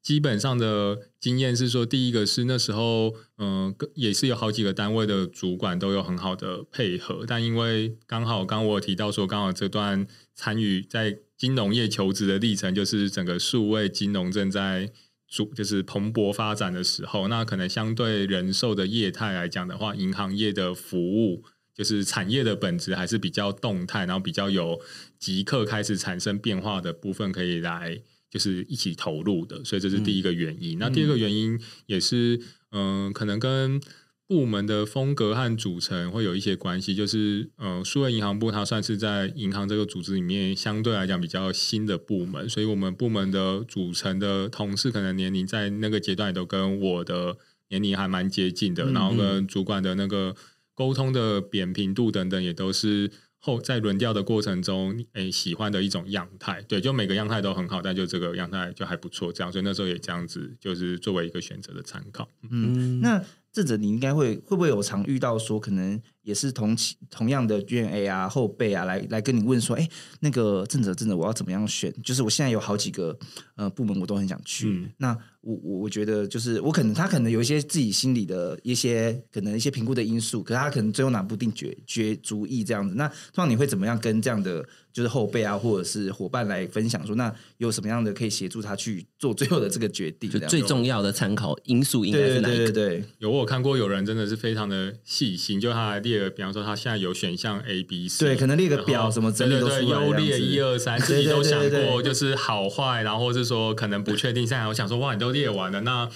基本上的经验是说，第一个是那时候，嗯、也是有好几个单位的主管都有很好的配合，但因为刚好刚我提到说，刚好这段参与在金融业求职的历程，就是整个数位金融正在主就是蓬勃发展的时候，那可能相对人寿的业态来讲的话，银行业的服务。就是产业的本质还是比较动态，然后比较有即刻开始产生变化的部分，可以来就是一起投入的，所以这是第一个原因。那第二个原因也是，嗯、可能跟部门的风格和组成会有一些关系。就是，呃，数位银行部它算是在银行这个组织里面相对来讲比较新的部门，所以我们部门的组成的同事可能年龄在那个阶段也都跟我的年龄还蛮接近的，嗯然后跟主管的那个。沟通的扁平度等等，也都是后在轮调的过程中，诶喜欢的一种样态。对，就每个样态都很好，但就这个样态就还不错，这样，所以那时候也这样子，就是作为一个选择的参考。嗯，那智者你应该会会不会有常遇到说，可能也是同期同样的 G&A 啊后辈啊，来来跟你问说，哎，那个正者正者，我要怎么样选？就是我现在有好几个呃部门，我都很想去。嗯那我我我觉得就是我可能他可能有一些自己心里的一些可能一些评估的因素，可是他可能最后拿不定决决主意这样子。那通常你会怎么样跟这样的就是后辈啊，或者是伙伴来分享说，那有什么样的可以协助他去做最后的这个决定？就最重要的参考因素应该是哪一个？对对对，有我有看过有人真的是非常的细心，就他还比方说他现在有选项 A、B、C，对可能列个表什么之类的优劣一二三，自己都想过，就是好坏，然后或是说可能不确定。现在我想说，哇，你都列完了，那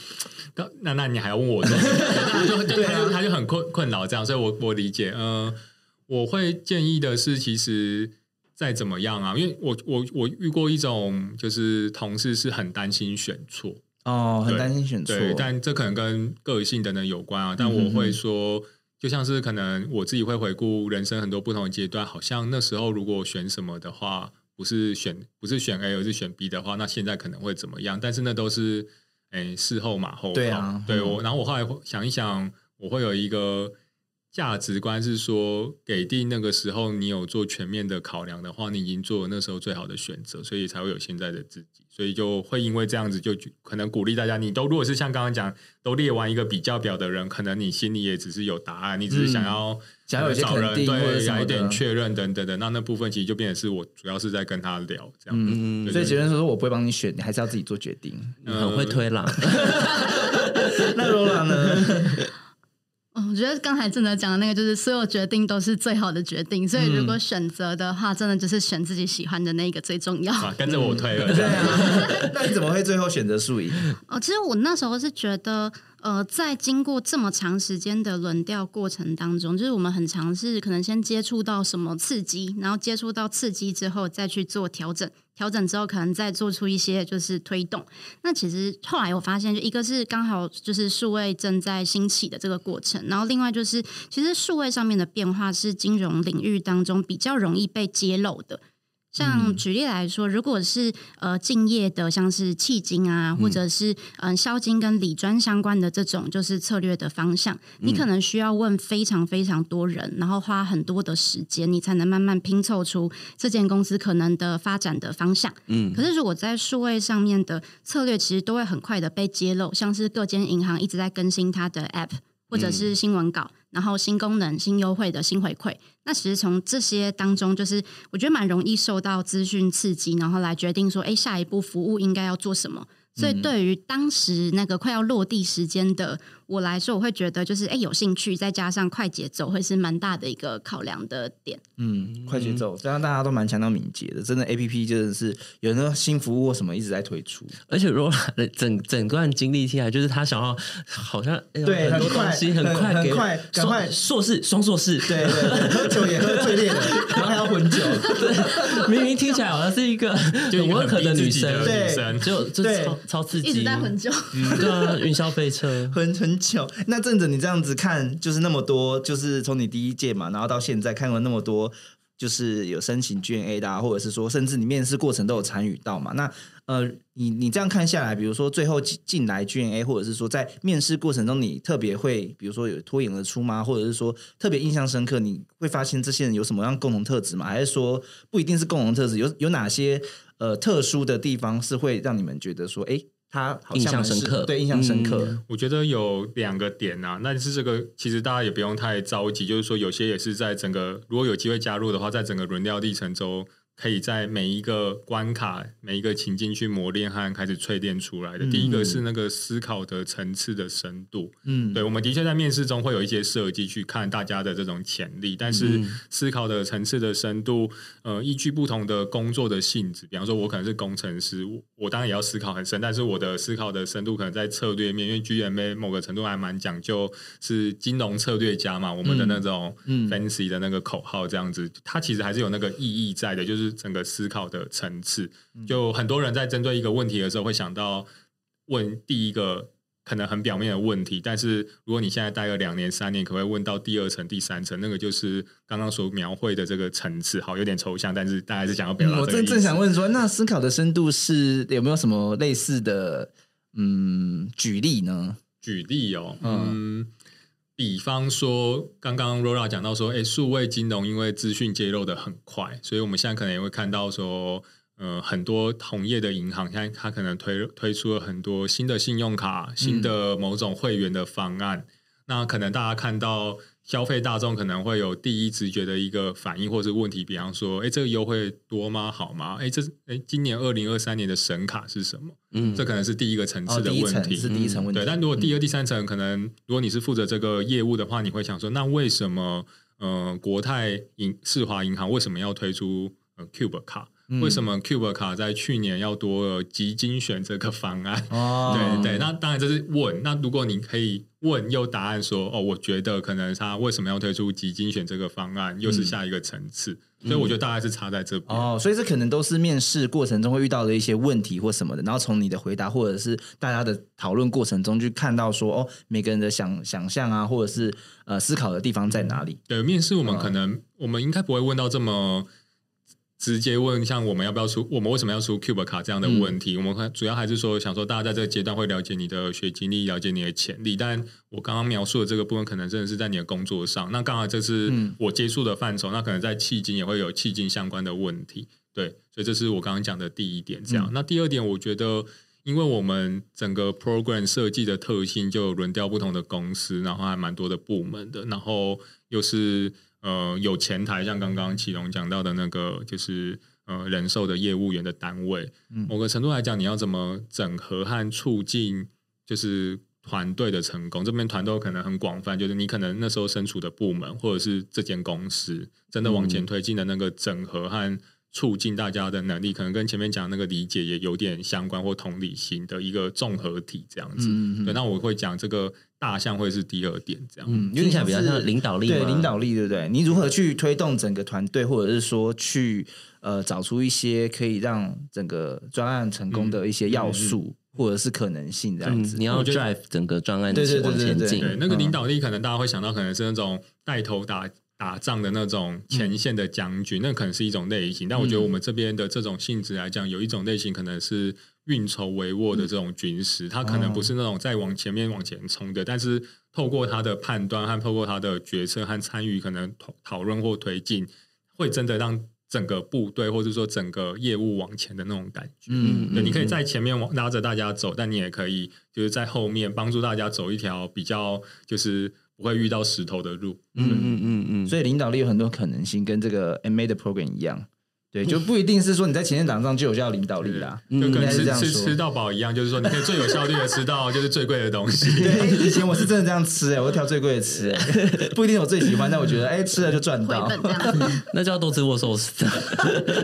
那那你还要问我做什么？那 就就他就他就很困困扰这样，所以我我理解，嗯、我会建议的是，其实再怎么样啊，因为我我我遇过一种就是同事是很担心选错，哦，很对担心选错，但这可能跟个性等等有关啊。但我会说，就像是可能我自己会回顾人生很多不同的阶段，好像那时候如果选什么的话，不是选不是选 A 而是选 B 的话，那现在可能会怎么样？但是那都是诶事后马后炮。对啊嗯对我，然后我后来想一想，我会有一个。价值观是说，给定那个时候你有做全面的考量的话，你已经做了那时候最好的选择，所以才会有现在的自己。所以就会因为这样子，就可能鼓励大家，你都如果是像刚刚讲，都列完一个比较表的人，可能你心里也只是有答案，你只是想要、想要有一些找人肯定或者对，什么的有一点确认等等的，那那部分其实就变成是我主要是在跟他聊这样子。嗯，对所以结论是说我不会帮你选，你还是要自己做决定。很会推啦，那罗朗呢？哦，我觉得刚才正德讲的那个，就是所有决定都是最好的决定，所以如果选择的话，真的就是选自己喜欢的那个最重要。啊，跟着我推了，对啊，那你怎么会最后选择宿营？哦，其实我那时候是觉得，呃，在经过这么长时间的轮调过程当中，就是我们很尝试可能先接触到什么刺激，然后接触到刺激之后再去做调整，调整之后可能再做出一些就是推动。那其实后来我发现，就一个是刚好就是数位正在兴起的这个过程，然后另外就是其实数位上面的变化是金融领域当中比较容易被揭露的。像举例来说，如果是呃敬业的，像是迄金啊，或者是嗯销金跟理专相关的这种，就是策略的方向，你可能需要问非常非常多人，然后花很多的时间，你才能慢慢拼凑出这间公司可能的发展的方向。嗯。可是如果在数位上面的策略，其实都会很快的被揭露，像是各间银行一直在更新它的 App 或者是新闻稿，然后新功能、新优惠的新回馈。那其实从这些当中，就是我觉得蛮容易受到资讯刺激，然后来决定说，哎，下一步服务应该要做什么。所以对于当时那个快要落地时间的我来说，我会觉得就是哎有兴趣，再加上快节奏，会是蛮大的一个考量的点。嗯，快节奏，加上大家都蛮强调敏捷的。真的，A P P 真的是有很多新服务或什么一直在推出。而且 Rola 的整整段经历下来，就是他想要好像哎呦对很多东西很快很快赶快硕士双硕士，对喝酒也喝醉烈的，然后还要混酒。对明明听起来好像是一个就一个很温和很逼女生，对女生，就就对超超刺激，一直在混酒，对啊，云霄飞车，很很久。那正着你这样子看，就是那么多，就是从你第一届嘛，然后到现在看过那么多，就是有申请 G&A 的、啊，或者是说，甚至你面试过程都有参与到嘛。那呃，你你这样看下来，比如说最后进进来 G&A，或者是说在面试过程中，你特别会，比如说有脱颖而出吗？或者是说特别印象深刻？你会发现这些人有什么样共同特质吗？还是说不一定是共同特质？有有哪些呃特殊的地方是会让你们觉得说，哎，他好像印象深刻对，印象深刻。嗯我觉得有两个点啊，那是这个其实大家也不用太着急，就是说有些也是在整个如果有机会加入的话，在整个轮调历程中，可以在每一个关卡、每一个情境去磨练和开始淬炼出来的。第一个是那个思考的层次的深度，嗯，对，我们的确在面试中会有一些设计去看大家的这种潜力，但是嗯。思考的层次的深度，呃，依据不同的工作的性质，比方说，我可能是工程师，我我当然也要思考很深，但是我的思考的深度可能在策略面，因为 GMA 某个程度还蛮讲究是金融策略家嘛，我们的那种嗯。fancy 的那个口号这样子，它其实还是有那个意义在的，就是整个思考的层次。就很多人在针对一个问题的时候，会想到问第一个可能很表面的问题，但是如果你现在待了两年、三年，可能会问到第二层、第三层，那个就是刚刚所描绘的这个层次。好，有点抽象，但是大概是想要表达、嗯我正正想，问说，那思考的深度是有没有什么类似的嗯举例呢？举例哦，嗯嗯。比方说，刚刚 Rora 讲到说，哎，数位金融因为资讯揭露的很快，所以我们现在可能也会看到说，呃，很多同业的银行现在它可能推推出了很多新的信用卡、新的某种会员的方案。那可能大家看到消费大众可能会有第一直觉的一个反应或是问题，比方说，哎，这个优惠多吗？好吗？哎，这哎，今年二零二三年的神卡是什么？嗯这可能是第一个层哦，次的问题。层是第一层问题，对，但如果第二、第三层，可能如果你是负责这个业务的话，你会想说，那为什么呃国泰银世华银行为什么要推出呃 Cube 卡？为什么 Cube 卡在去年要多了基金选这个方案？哦，对对，那当然这是问。那如果你可以问又答案说，哦，我觉得可能他为什么要推出基金选这个方案，又是下一个层次。所以我觉得大概是差在这边。哦，所以这可能都是面试过程中会遇到的一些问题或什么的，然后从你的回答或者是大家的讨论过程中去看到说，哦，每个人的想想象啊，或者是呃思考的地方在哪里？对，面试我们嗯可能、我们应该不会问到这么直接问，像我们要不要出，我们为什么要出 Cube 卡这样的问题。我们可主要还是说想说，大家在这个阶段会了解你的学经历，了解你的潜力。但我刚刚描述的这个部分，可能真的是在你的工作上。那刚好这是嗯我接触的范畴，那可能在迄今也会有迄今相关的问题。对，所以这是我刚刚讲的第一点。这样，那第二点，我觉得。因为我们整个 program 设计的特性就轮调不同的公司，然后还蛮多的部门的，然后又是呃有前台，像刚刚启龙讲到的那个，就是呃人寿的业务员的单位，某个程度来讲，你要怎么整合和促进，就是团队的成功，这边团队可能很广泛，就是你可能那时候身处的部门，或者是这间公司真的往前推进的那个整合和促进大家的能力，可能跟前面讲那个理解也有点相关或同理心的一个综合体这样子。嗯嗯嗯。对，那我会讲这个大象会是第二点这样。嗯，听起来比较像领导力对吗领导力，对不对？你如何去推动整个团队，或者是说去呃找出一些可以让整个专案成功的一些要素，或者是可能性这样子。，嗯你要 drive 整个专案对对对往前对对进。对，那个嗯领导力可能大家会想到，可能是那种带头打打仗的那种前线的将军，那可能是一种类型。但我觉得我们这边的这种性质来讲，有一种类型可能是运筹帷幄的这种军师，他可能不是那种在往前面往前冲的，但是透过他的判断和透过他的决策和参与，可能讨讨论或推进，会真的让整个部队或者说整个业务往前的那种感觉。嗯对，你可以在前面往拉着大家走，但你也可以就是在后面帮助大家走一条比较就是不会遇到石头的路。嗯嗯嗯嗯，所以领导力有很多可能性，跟这个 MA 的 program 一样。对，就不一定是说你在前线打仗就有效领导力啦。就跟应该是吃这样说吃吃到饱一样，就是说你可以最有效率的吃到就是最贵的东西。对，哎以前我是真的这样吃哎、我挑最贵的吃哎、不一定我最喜欢，但我觉得哎、吃了就赚到。那就要多吃握寿司。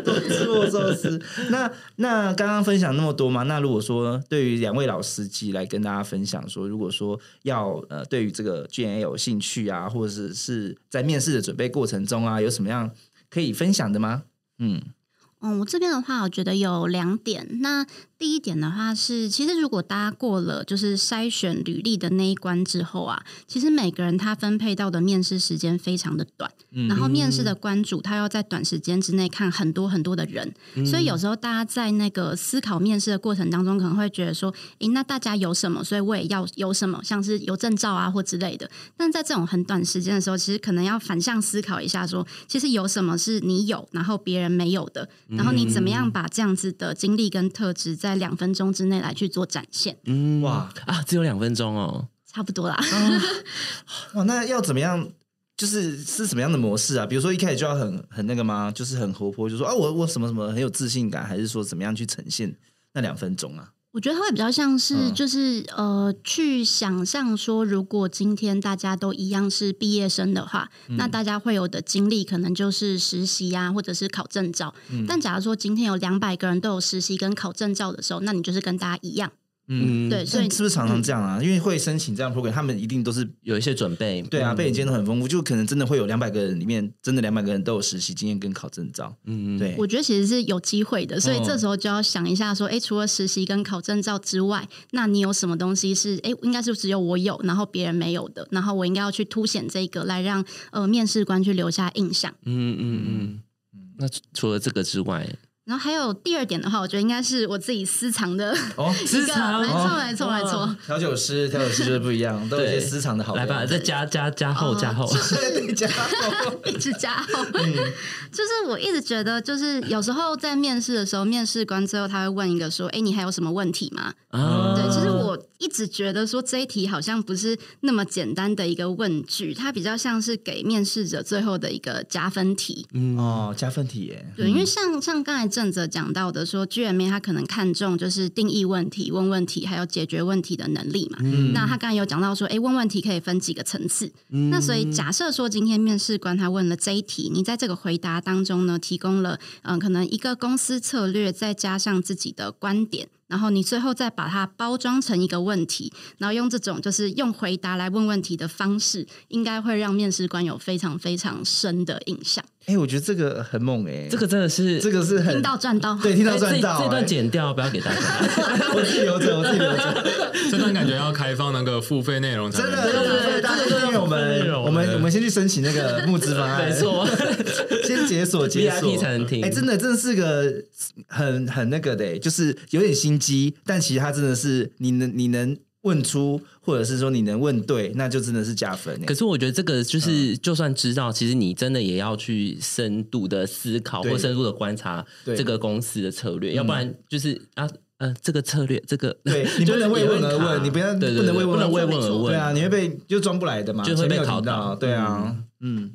多吃握寿司。那那刚刚分享那么多嘛，那如果说对于两位老司机来跟大家分享说，如果说要呃对于这个 GNA 有兴趣啊，或者是是在面试的准备过程中啊，有什么样可以分享的吗？嗯嗯，我这边的话，我觉得有两点。那第一点的话是，其实如果大家过了就是筛选履历的那一关之后啊，其实每个人他分配到的面试时间非常的短，然后面试的关主他要在短时间之内看很多很多的人，所以有时候大家在那个思考面试的过程当中，可能会觉得说，诶，那大家有什么，所以我也要有什么，像是有证照啊或之类的。但在这种很短时间的时候，其实可能要反向思考一下说其实有什么是你有，然后别人没有的，然后你怎么样把这样子的经历跟特质在两分钟之内来去做展现，嗯，哇啊，只有两分钟哦。差不多啦。哇，那要怎么样？就是是什么样的模式啊？比如说一开始就要很很那个吗？就是很活泼，就说啊我我什么什么很有自信感，还是说怎么样去呈现那两分钟啊？我觉得它会比较像是，嗯就是、呃，去想象说，如果今天大家都一样是毕业生的话，嗯那大家会有的经历可能就是实习啊，或者是考证照。嗯但假如说今天有两百个人都有实习跟考证照的时候，那你就是跟大家一样，嗯，对，所以是不是常常这样啊？因为会申请这样 program，他们一定都是有一些准备。对啊，嗯背景经验都很丰富，就可能真的会有两百个人里面，真的两百个人都有实习经验跟考证照。嗯，对，我觉得其实是有机会的，所以哦这时候就要想一下说，哎、除了实习跟考证照之外，那你有什么东西是哎、诶应该是只有我有，然后别人没有的，然后我应该要去凸显这个，来让呃面试官去留下印象。嗯嗯嗯。那除了这个之外，然后还有第二点的话，我觉得应该是我自己私藏的哦，私藏没错哦没错没错。调酒师，调酒师就是不一样，都有一些对私藏的好来吧，再加加加厚加厚。对加厚 一直加厚，嗯就是我一直觉得，就是有时候在面试的时候，面试官最后他会问一个说：“哎，你还有什么问题吗？”啊对，其实我一直觉得说这一题好像不是那么简单的一个问句，它比较像是给面试者最后的一个加分题。嗯哦，加分题耶，对，因为像像刚才正则讲到的说，GMA 他可能看重就是定义问题、问问题，还有解决问题的能力嘛。嗯那他刚才有讲到说，哎，问问题可以分几个层次。那所以假设说今天面试官他问了这一题，你在这个回答当中呢，提供了嗯、呃可能一个公司策略，再加上自己的观点。然后你最后再把它包装成一个问题，然后用这种就是用回答来问问题的方式，应该会让面试官有非常非常深的印象。哎，我觉得这个很猛哎，这个真的是这个是很听到赚到，对，听到赚到这段哎。剪掉，不要给大家。我自己留着，我自己留着，这段感觉要开放那个付费内容才能真的，对对对，大家都因为我们我们我们先去申请那个募资方案，没错，先解锁解锁。才能听哎，真的真的是个很很那个的欸，就是有点心机，但其实它真的是你能你能问出，或者是说你能问对，那就真的是加分欸。可是我觉得这个就是，就算知道，其实你真的也要去深度的思考或深入的观察对这个公司的策略，要不然就是啊呃，这个策略，这个对 你不能为问而问，你不要对不能为问不能问而问，对啊，你会被就装不来的嘛，就会被前面有考到，到对啊，嗯，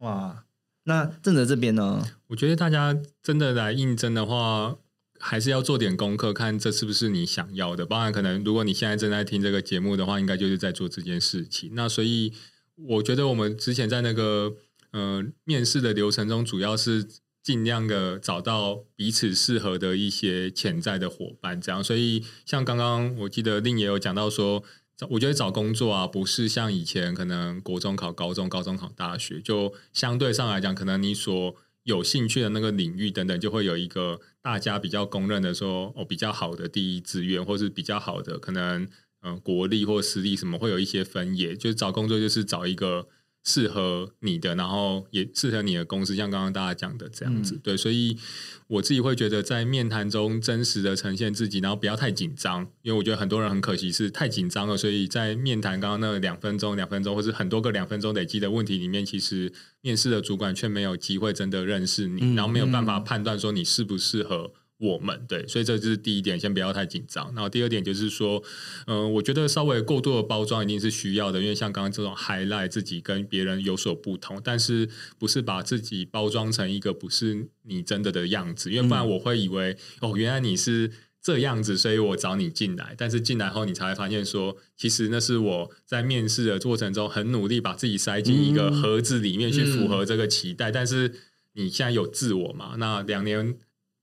哇，那正则这边呢？我觉得大家真的来应征的话，还是要做点功课，看这是不是你想要的。当然，可能如果你现在正在听这个节目的话，应该就是在做这件事情。那所以，我觉得我们之前在那个呃面试的流程中，主要是尽量的找到彼此适合的一些潜在的伙伴。这样，所以像刚刚我记得令也有讲到说，我觉得找工作啊，不是像以前可能国中考高中、高中考大学，就相对上来讲，可能你所有兴趣的那个领域等等，就会有一个大家比较公认的说哦，比较好的第一志愿，或是比较好的可能嗯国力或私力什么，会有一些分野。就是找工作就是找一个适合你的，然后也适合你的公司，像刚刚大家讲的这样子。对，所以我自己会觉得在面谈中真实的呈现自己，然后不要太紧张，因为我觉得很多人很可惜是太紧张了，所以在面谈刚刚那两分钟、两分钟，或是很多个两分钟累积的问题里面，其实。面试的主管却没有机会真的认识你，然后没有办法判断说你适不适合我们，对，所以这就是第一点，先不要太紧张。然后第二点就是说，嗯，我觉得稍微过度的包装一定是需要的，因为像刚刚这种 highlight 自己跟别人有所不同，但是不是把自己包装成一个不是你真的的样子，因为不然我会以为哦，原来你是。这样子，所以我找你进来，但是进来后你才会发现说，其实那是我在面试的过程中很努力把自己塞进一个盒子里面去符合这个期待。但是你现在有自我嘛？那两年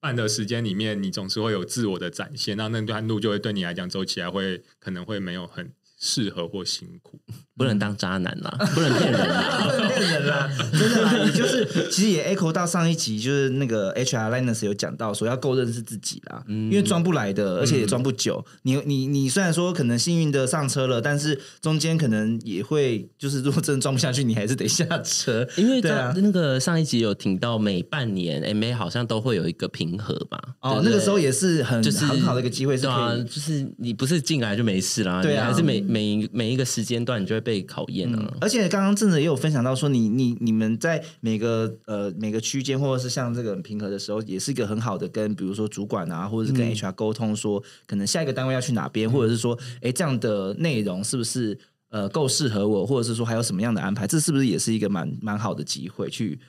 半的时间里面，你总是会有自我的展现，那那段路就会对你来讲走起来会可能会没有很。适合或辛苦，不能当渣男啦，不能骗人啦，不能骗人啦，真的啦。也就是其实也 echo 到上一集，就是那个 HR Linus 有讲到说要够认识自己啦，因为装不来的，而且也装不久。你你你虽然说可能幸运的上车了，但是中间可能也会就是如果真的装不下去，你还是得下车。因为啊那个上一集有听到每半年 MA 好像都会有一个平和吧？哦，那个时候也是很就是很好的一个机会，是可以就是你不是进来就没事啦，对啊，还是每。每每一个时间段，你就会被考验了。而且刚刚正哲也有分享到说，你你你们在每个呃每个区间，或者是像这个平和的时候，也是一个很好的跟比如说主管啊，或者是跟 HR 沟通，说可能下一个单位要去哪边，或者是说，哎，这样的内容是不是呃够适合我，或者是说还有什么样的安排？这是不是也是一个蛮蛮好的机会去？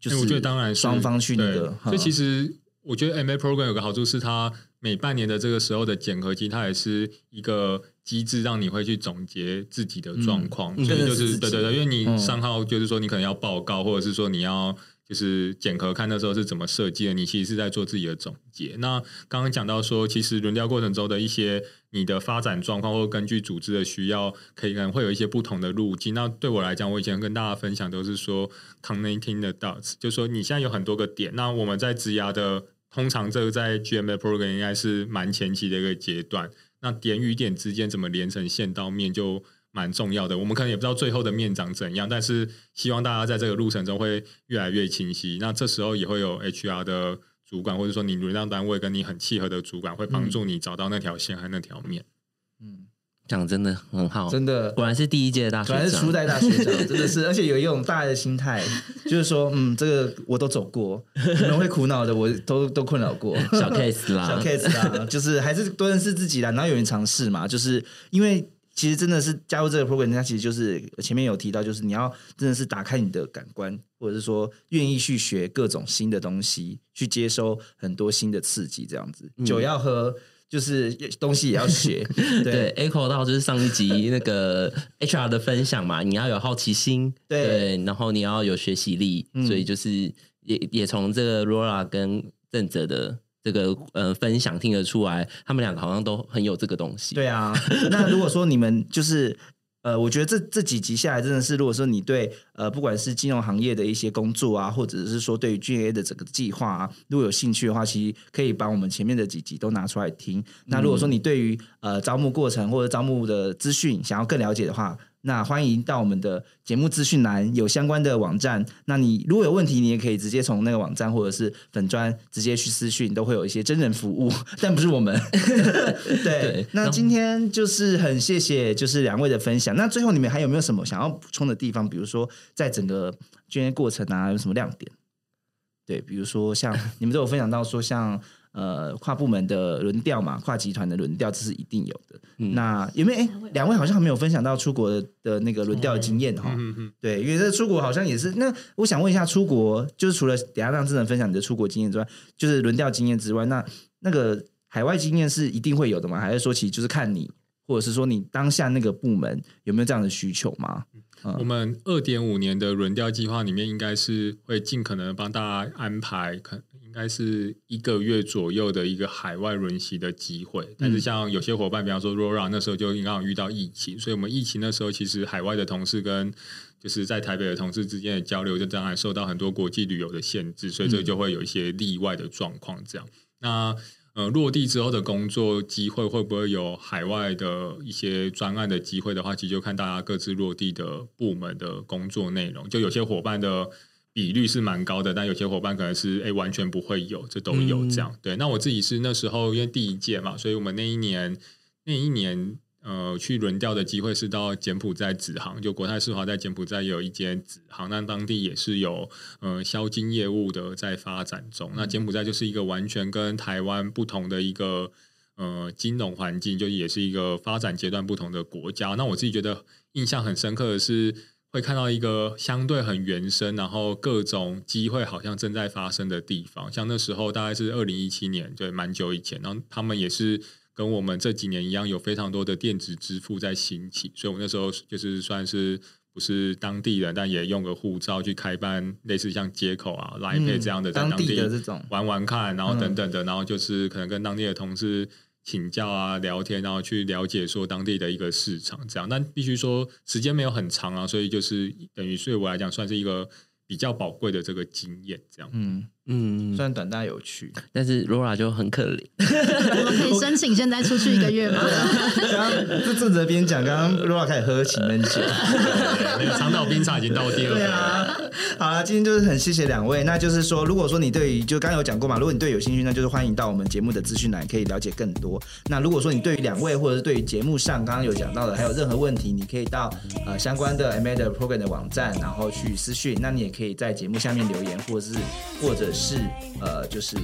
就是我觉得当然双方去那个。所以其实我觉得 MA Program 有个好处是，它每半年的这个时候的检核期，它也是一个。机制让你会去总结自己的状况，所以就是对对对，因为你上号就是说你可能要报告，或者是说你要就是检核看那时候是怎么设计的，你其实是在做自己的总结。那刚刚讲到说，其实轮调过程中的一些你的发展状况，或根据组织的需要，可以可能会有一些不同的路径。那对我来讲，我以前跟大家分享都是说 connecting the dots，就说你现在有很多个点，那我们在职涯的通常这个在 GMA program 应该是蛮前期的一个阶段。那点与点之间怎么连成线到面就蛮重要的。我们可能也不知道最后的面长怎样，但是希望大家在这个路程中会越来越清晰。那这时候也会有 HR 的主管，或者说你轮让单位跟你很契合的主管，会帮助你找到那条线和那条面。嗯。讲真的很好，真的。果然是第一届的大学长，果然是初代大学长，真的是，而且有一种大爱的心态，就是说，嗯，这个我都走过，可能会苦恼的，我都都困扰过，小 case 啦，小 case 啦，就是还是多认识自己啦，然后有人尝试嘛，就是因为其实真的是加入这个 program，它其实就是前面有提到，就是你要真的是打开你的感官，或者是说愿意去学各种新的东西，去接收很多新的刺激，这样子，酒要喝。就是东西也要学，对，echo 到就是上一集那个 HR 的分享嘛，你要有好奇心，对，然后你要有学习力，所以就是也也从这个 Laura 跟正哲的这个呃分享听得出来，他们两个好像都很有这个东西。对啊，那如果说你们就是。呃，我觉得这这几集下来，真的是如果说你对呃，不管是金融行业的一些工作啊，或者是说对于 GA 的整个计划啊，如果有兴趣的话，其实可以把我们前面的几集都拿出来听。那如果说你对于呃招募过程或者招募的资讯想要更了解的话，那欢迎到我们的节目资讯栏有相关的网站。那你如果有问题，你也可以直接从那个网站或者是粉专直接去私讯，都会有一些真人服务，但不是我们。对，那今天就是很谢谢，就是两位的分享。那最后你们还有没有什么想要补充的地方？比如说，在整个捐过程啊，有什么亮点？对，比如说像你们都有分享到说像。呃，跨部门的轮调嘛，跨集团的轮调这是一定有的。那有没有？哎，两位好像还没有分享到出国的那个轮调的经验哈。对，因为这出国好像也是。那我想问一下，出国就是除了等下让智能分享你的出国经验之外，就是轮调经验之外，那那个海外经验是一定会有的吗？还是说其实就是看你，或者是说你当下那个部门有没有这样的需求吗？我们二点五年的轮调计划里面，应该是会尽可能帮大家安排，可应该是一个月左右的一个海外轮席的机会。但是像有些伙伴，比方说 Rora 那时候就刚好遇到疫情，所以我们疫情那时候其实海外的同事跟就是在台北的同事之间的交流，就当然受到很多国际旅游的限制，所以这就会有一些例外的状况。这样，那。呃，落地之后的工作机会会不会有海外的一些专案的机会的话，其实就看大家各自落地的部门的工作内容。就有些伙伴的比率是蛮高的，但有些伙伴可能是哎完全不会有，这都有这样。对，那我自己是那时候因为第一届嘛，所以我们那一年那一年。呃，去轮调的机会是到柬埔寨子行，就国泰世华在柬埔寨有一间子行，那当地也是有呃销金业务的在发展中。那柬埔寨就是一个完全跟台湾不同的一个呃金融环境，就也是一个发展阶段不同的国家。那我自己觉得印象很深刻的是，会看到一个相对很原生，然后各种机会好像正在发生的地方。像那时候大概是二零一七年，对，蛮久以前，然后他们也是。跟我们这几年一样，有非常多的电子支付在兴起，所以我那时候就是算是不是当地人，但也用个护照去开办类似像接口啊、来配这样的，在当地的这种玩玩看，然后等等的，然后就是可能跟当地的同事请教啊、聊天，然后去了解说当地的一个市场这样。但必须说时间没有很长啊，所以就是等于对我来讲算是一个比较宝贵的这个经验这样。嗯。嗯，虽然短大有趣，但是 Laura 就很可怜。我们可以申请现在出去一个月吗？刚刚正在边讲，刚刚 Laura 开始喝情人酒，那个长岛冰茶已经到第二。对啊，好了，今天就是很谢谢两位。那就是说，如果说你对于就刚刚有讲过嘛，如果你对有兴趣，那就是欢迎到我们节目的资讯栏可以了解更多。那如果说你对于两位或者是对于节目上刚刚有讲到的还有任何问题，你可以到呃相关的 M A 的 Program 的网站，然后去私讯。那你也可以在节目下面留言，或者是或者。是呃，就是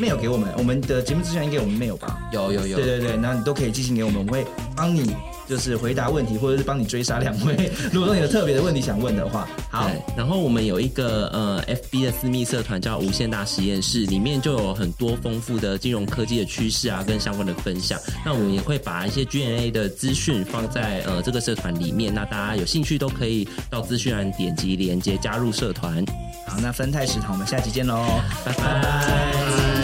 mail 给我们，我们的节目之前应该有 mail 吧？有有有，对对对，那你都可以寄信给我们，我们会帮你就是回答问题，或者是帮你追杀两位。如果说你有特别的问题想问的话，好。然后我们有一个呃 FB 的私密社团叫无限大实验室，里面就有很多丰富的金融科技的趋势啊，跟相关的分享。那我们也会把一些 G&A 的资讯放在呃这个社团里面，那大家有兴趣都可以到资讯栏点击连接加入社团。好，那分泰食堂，我们下期见喽，拜拜。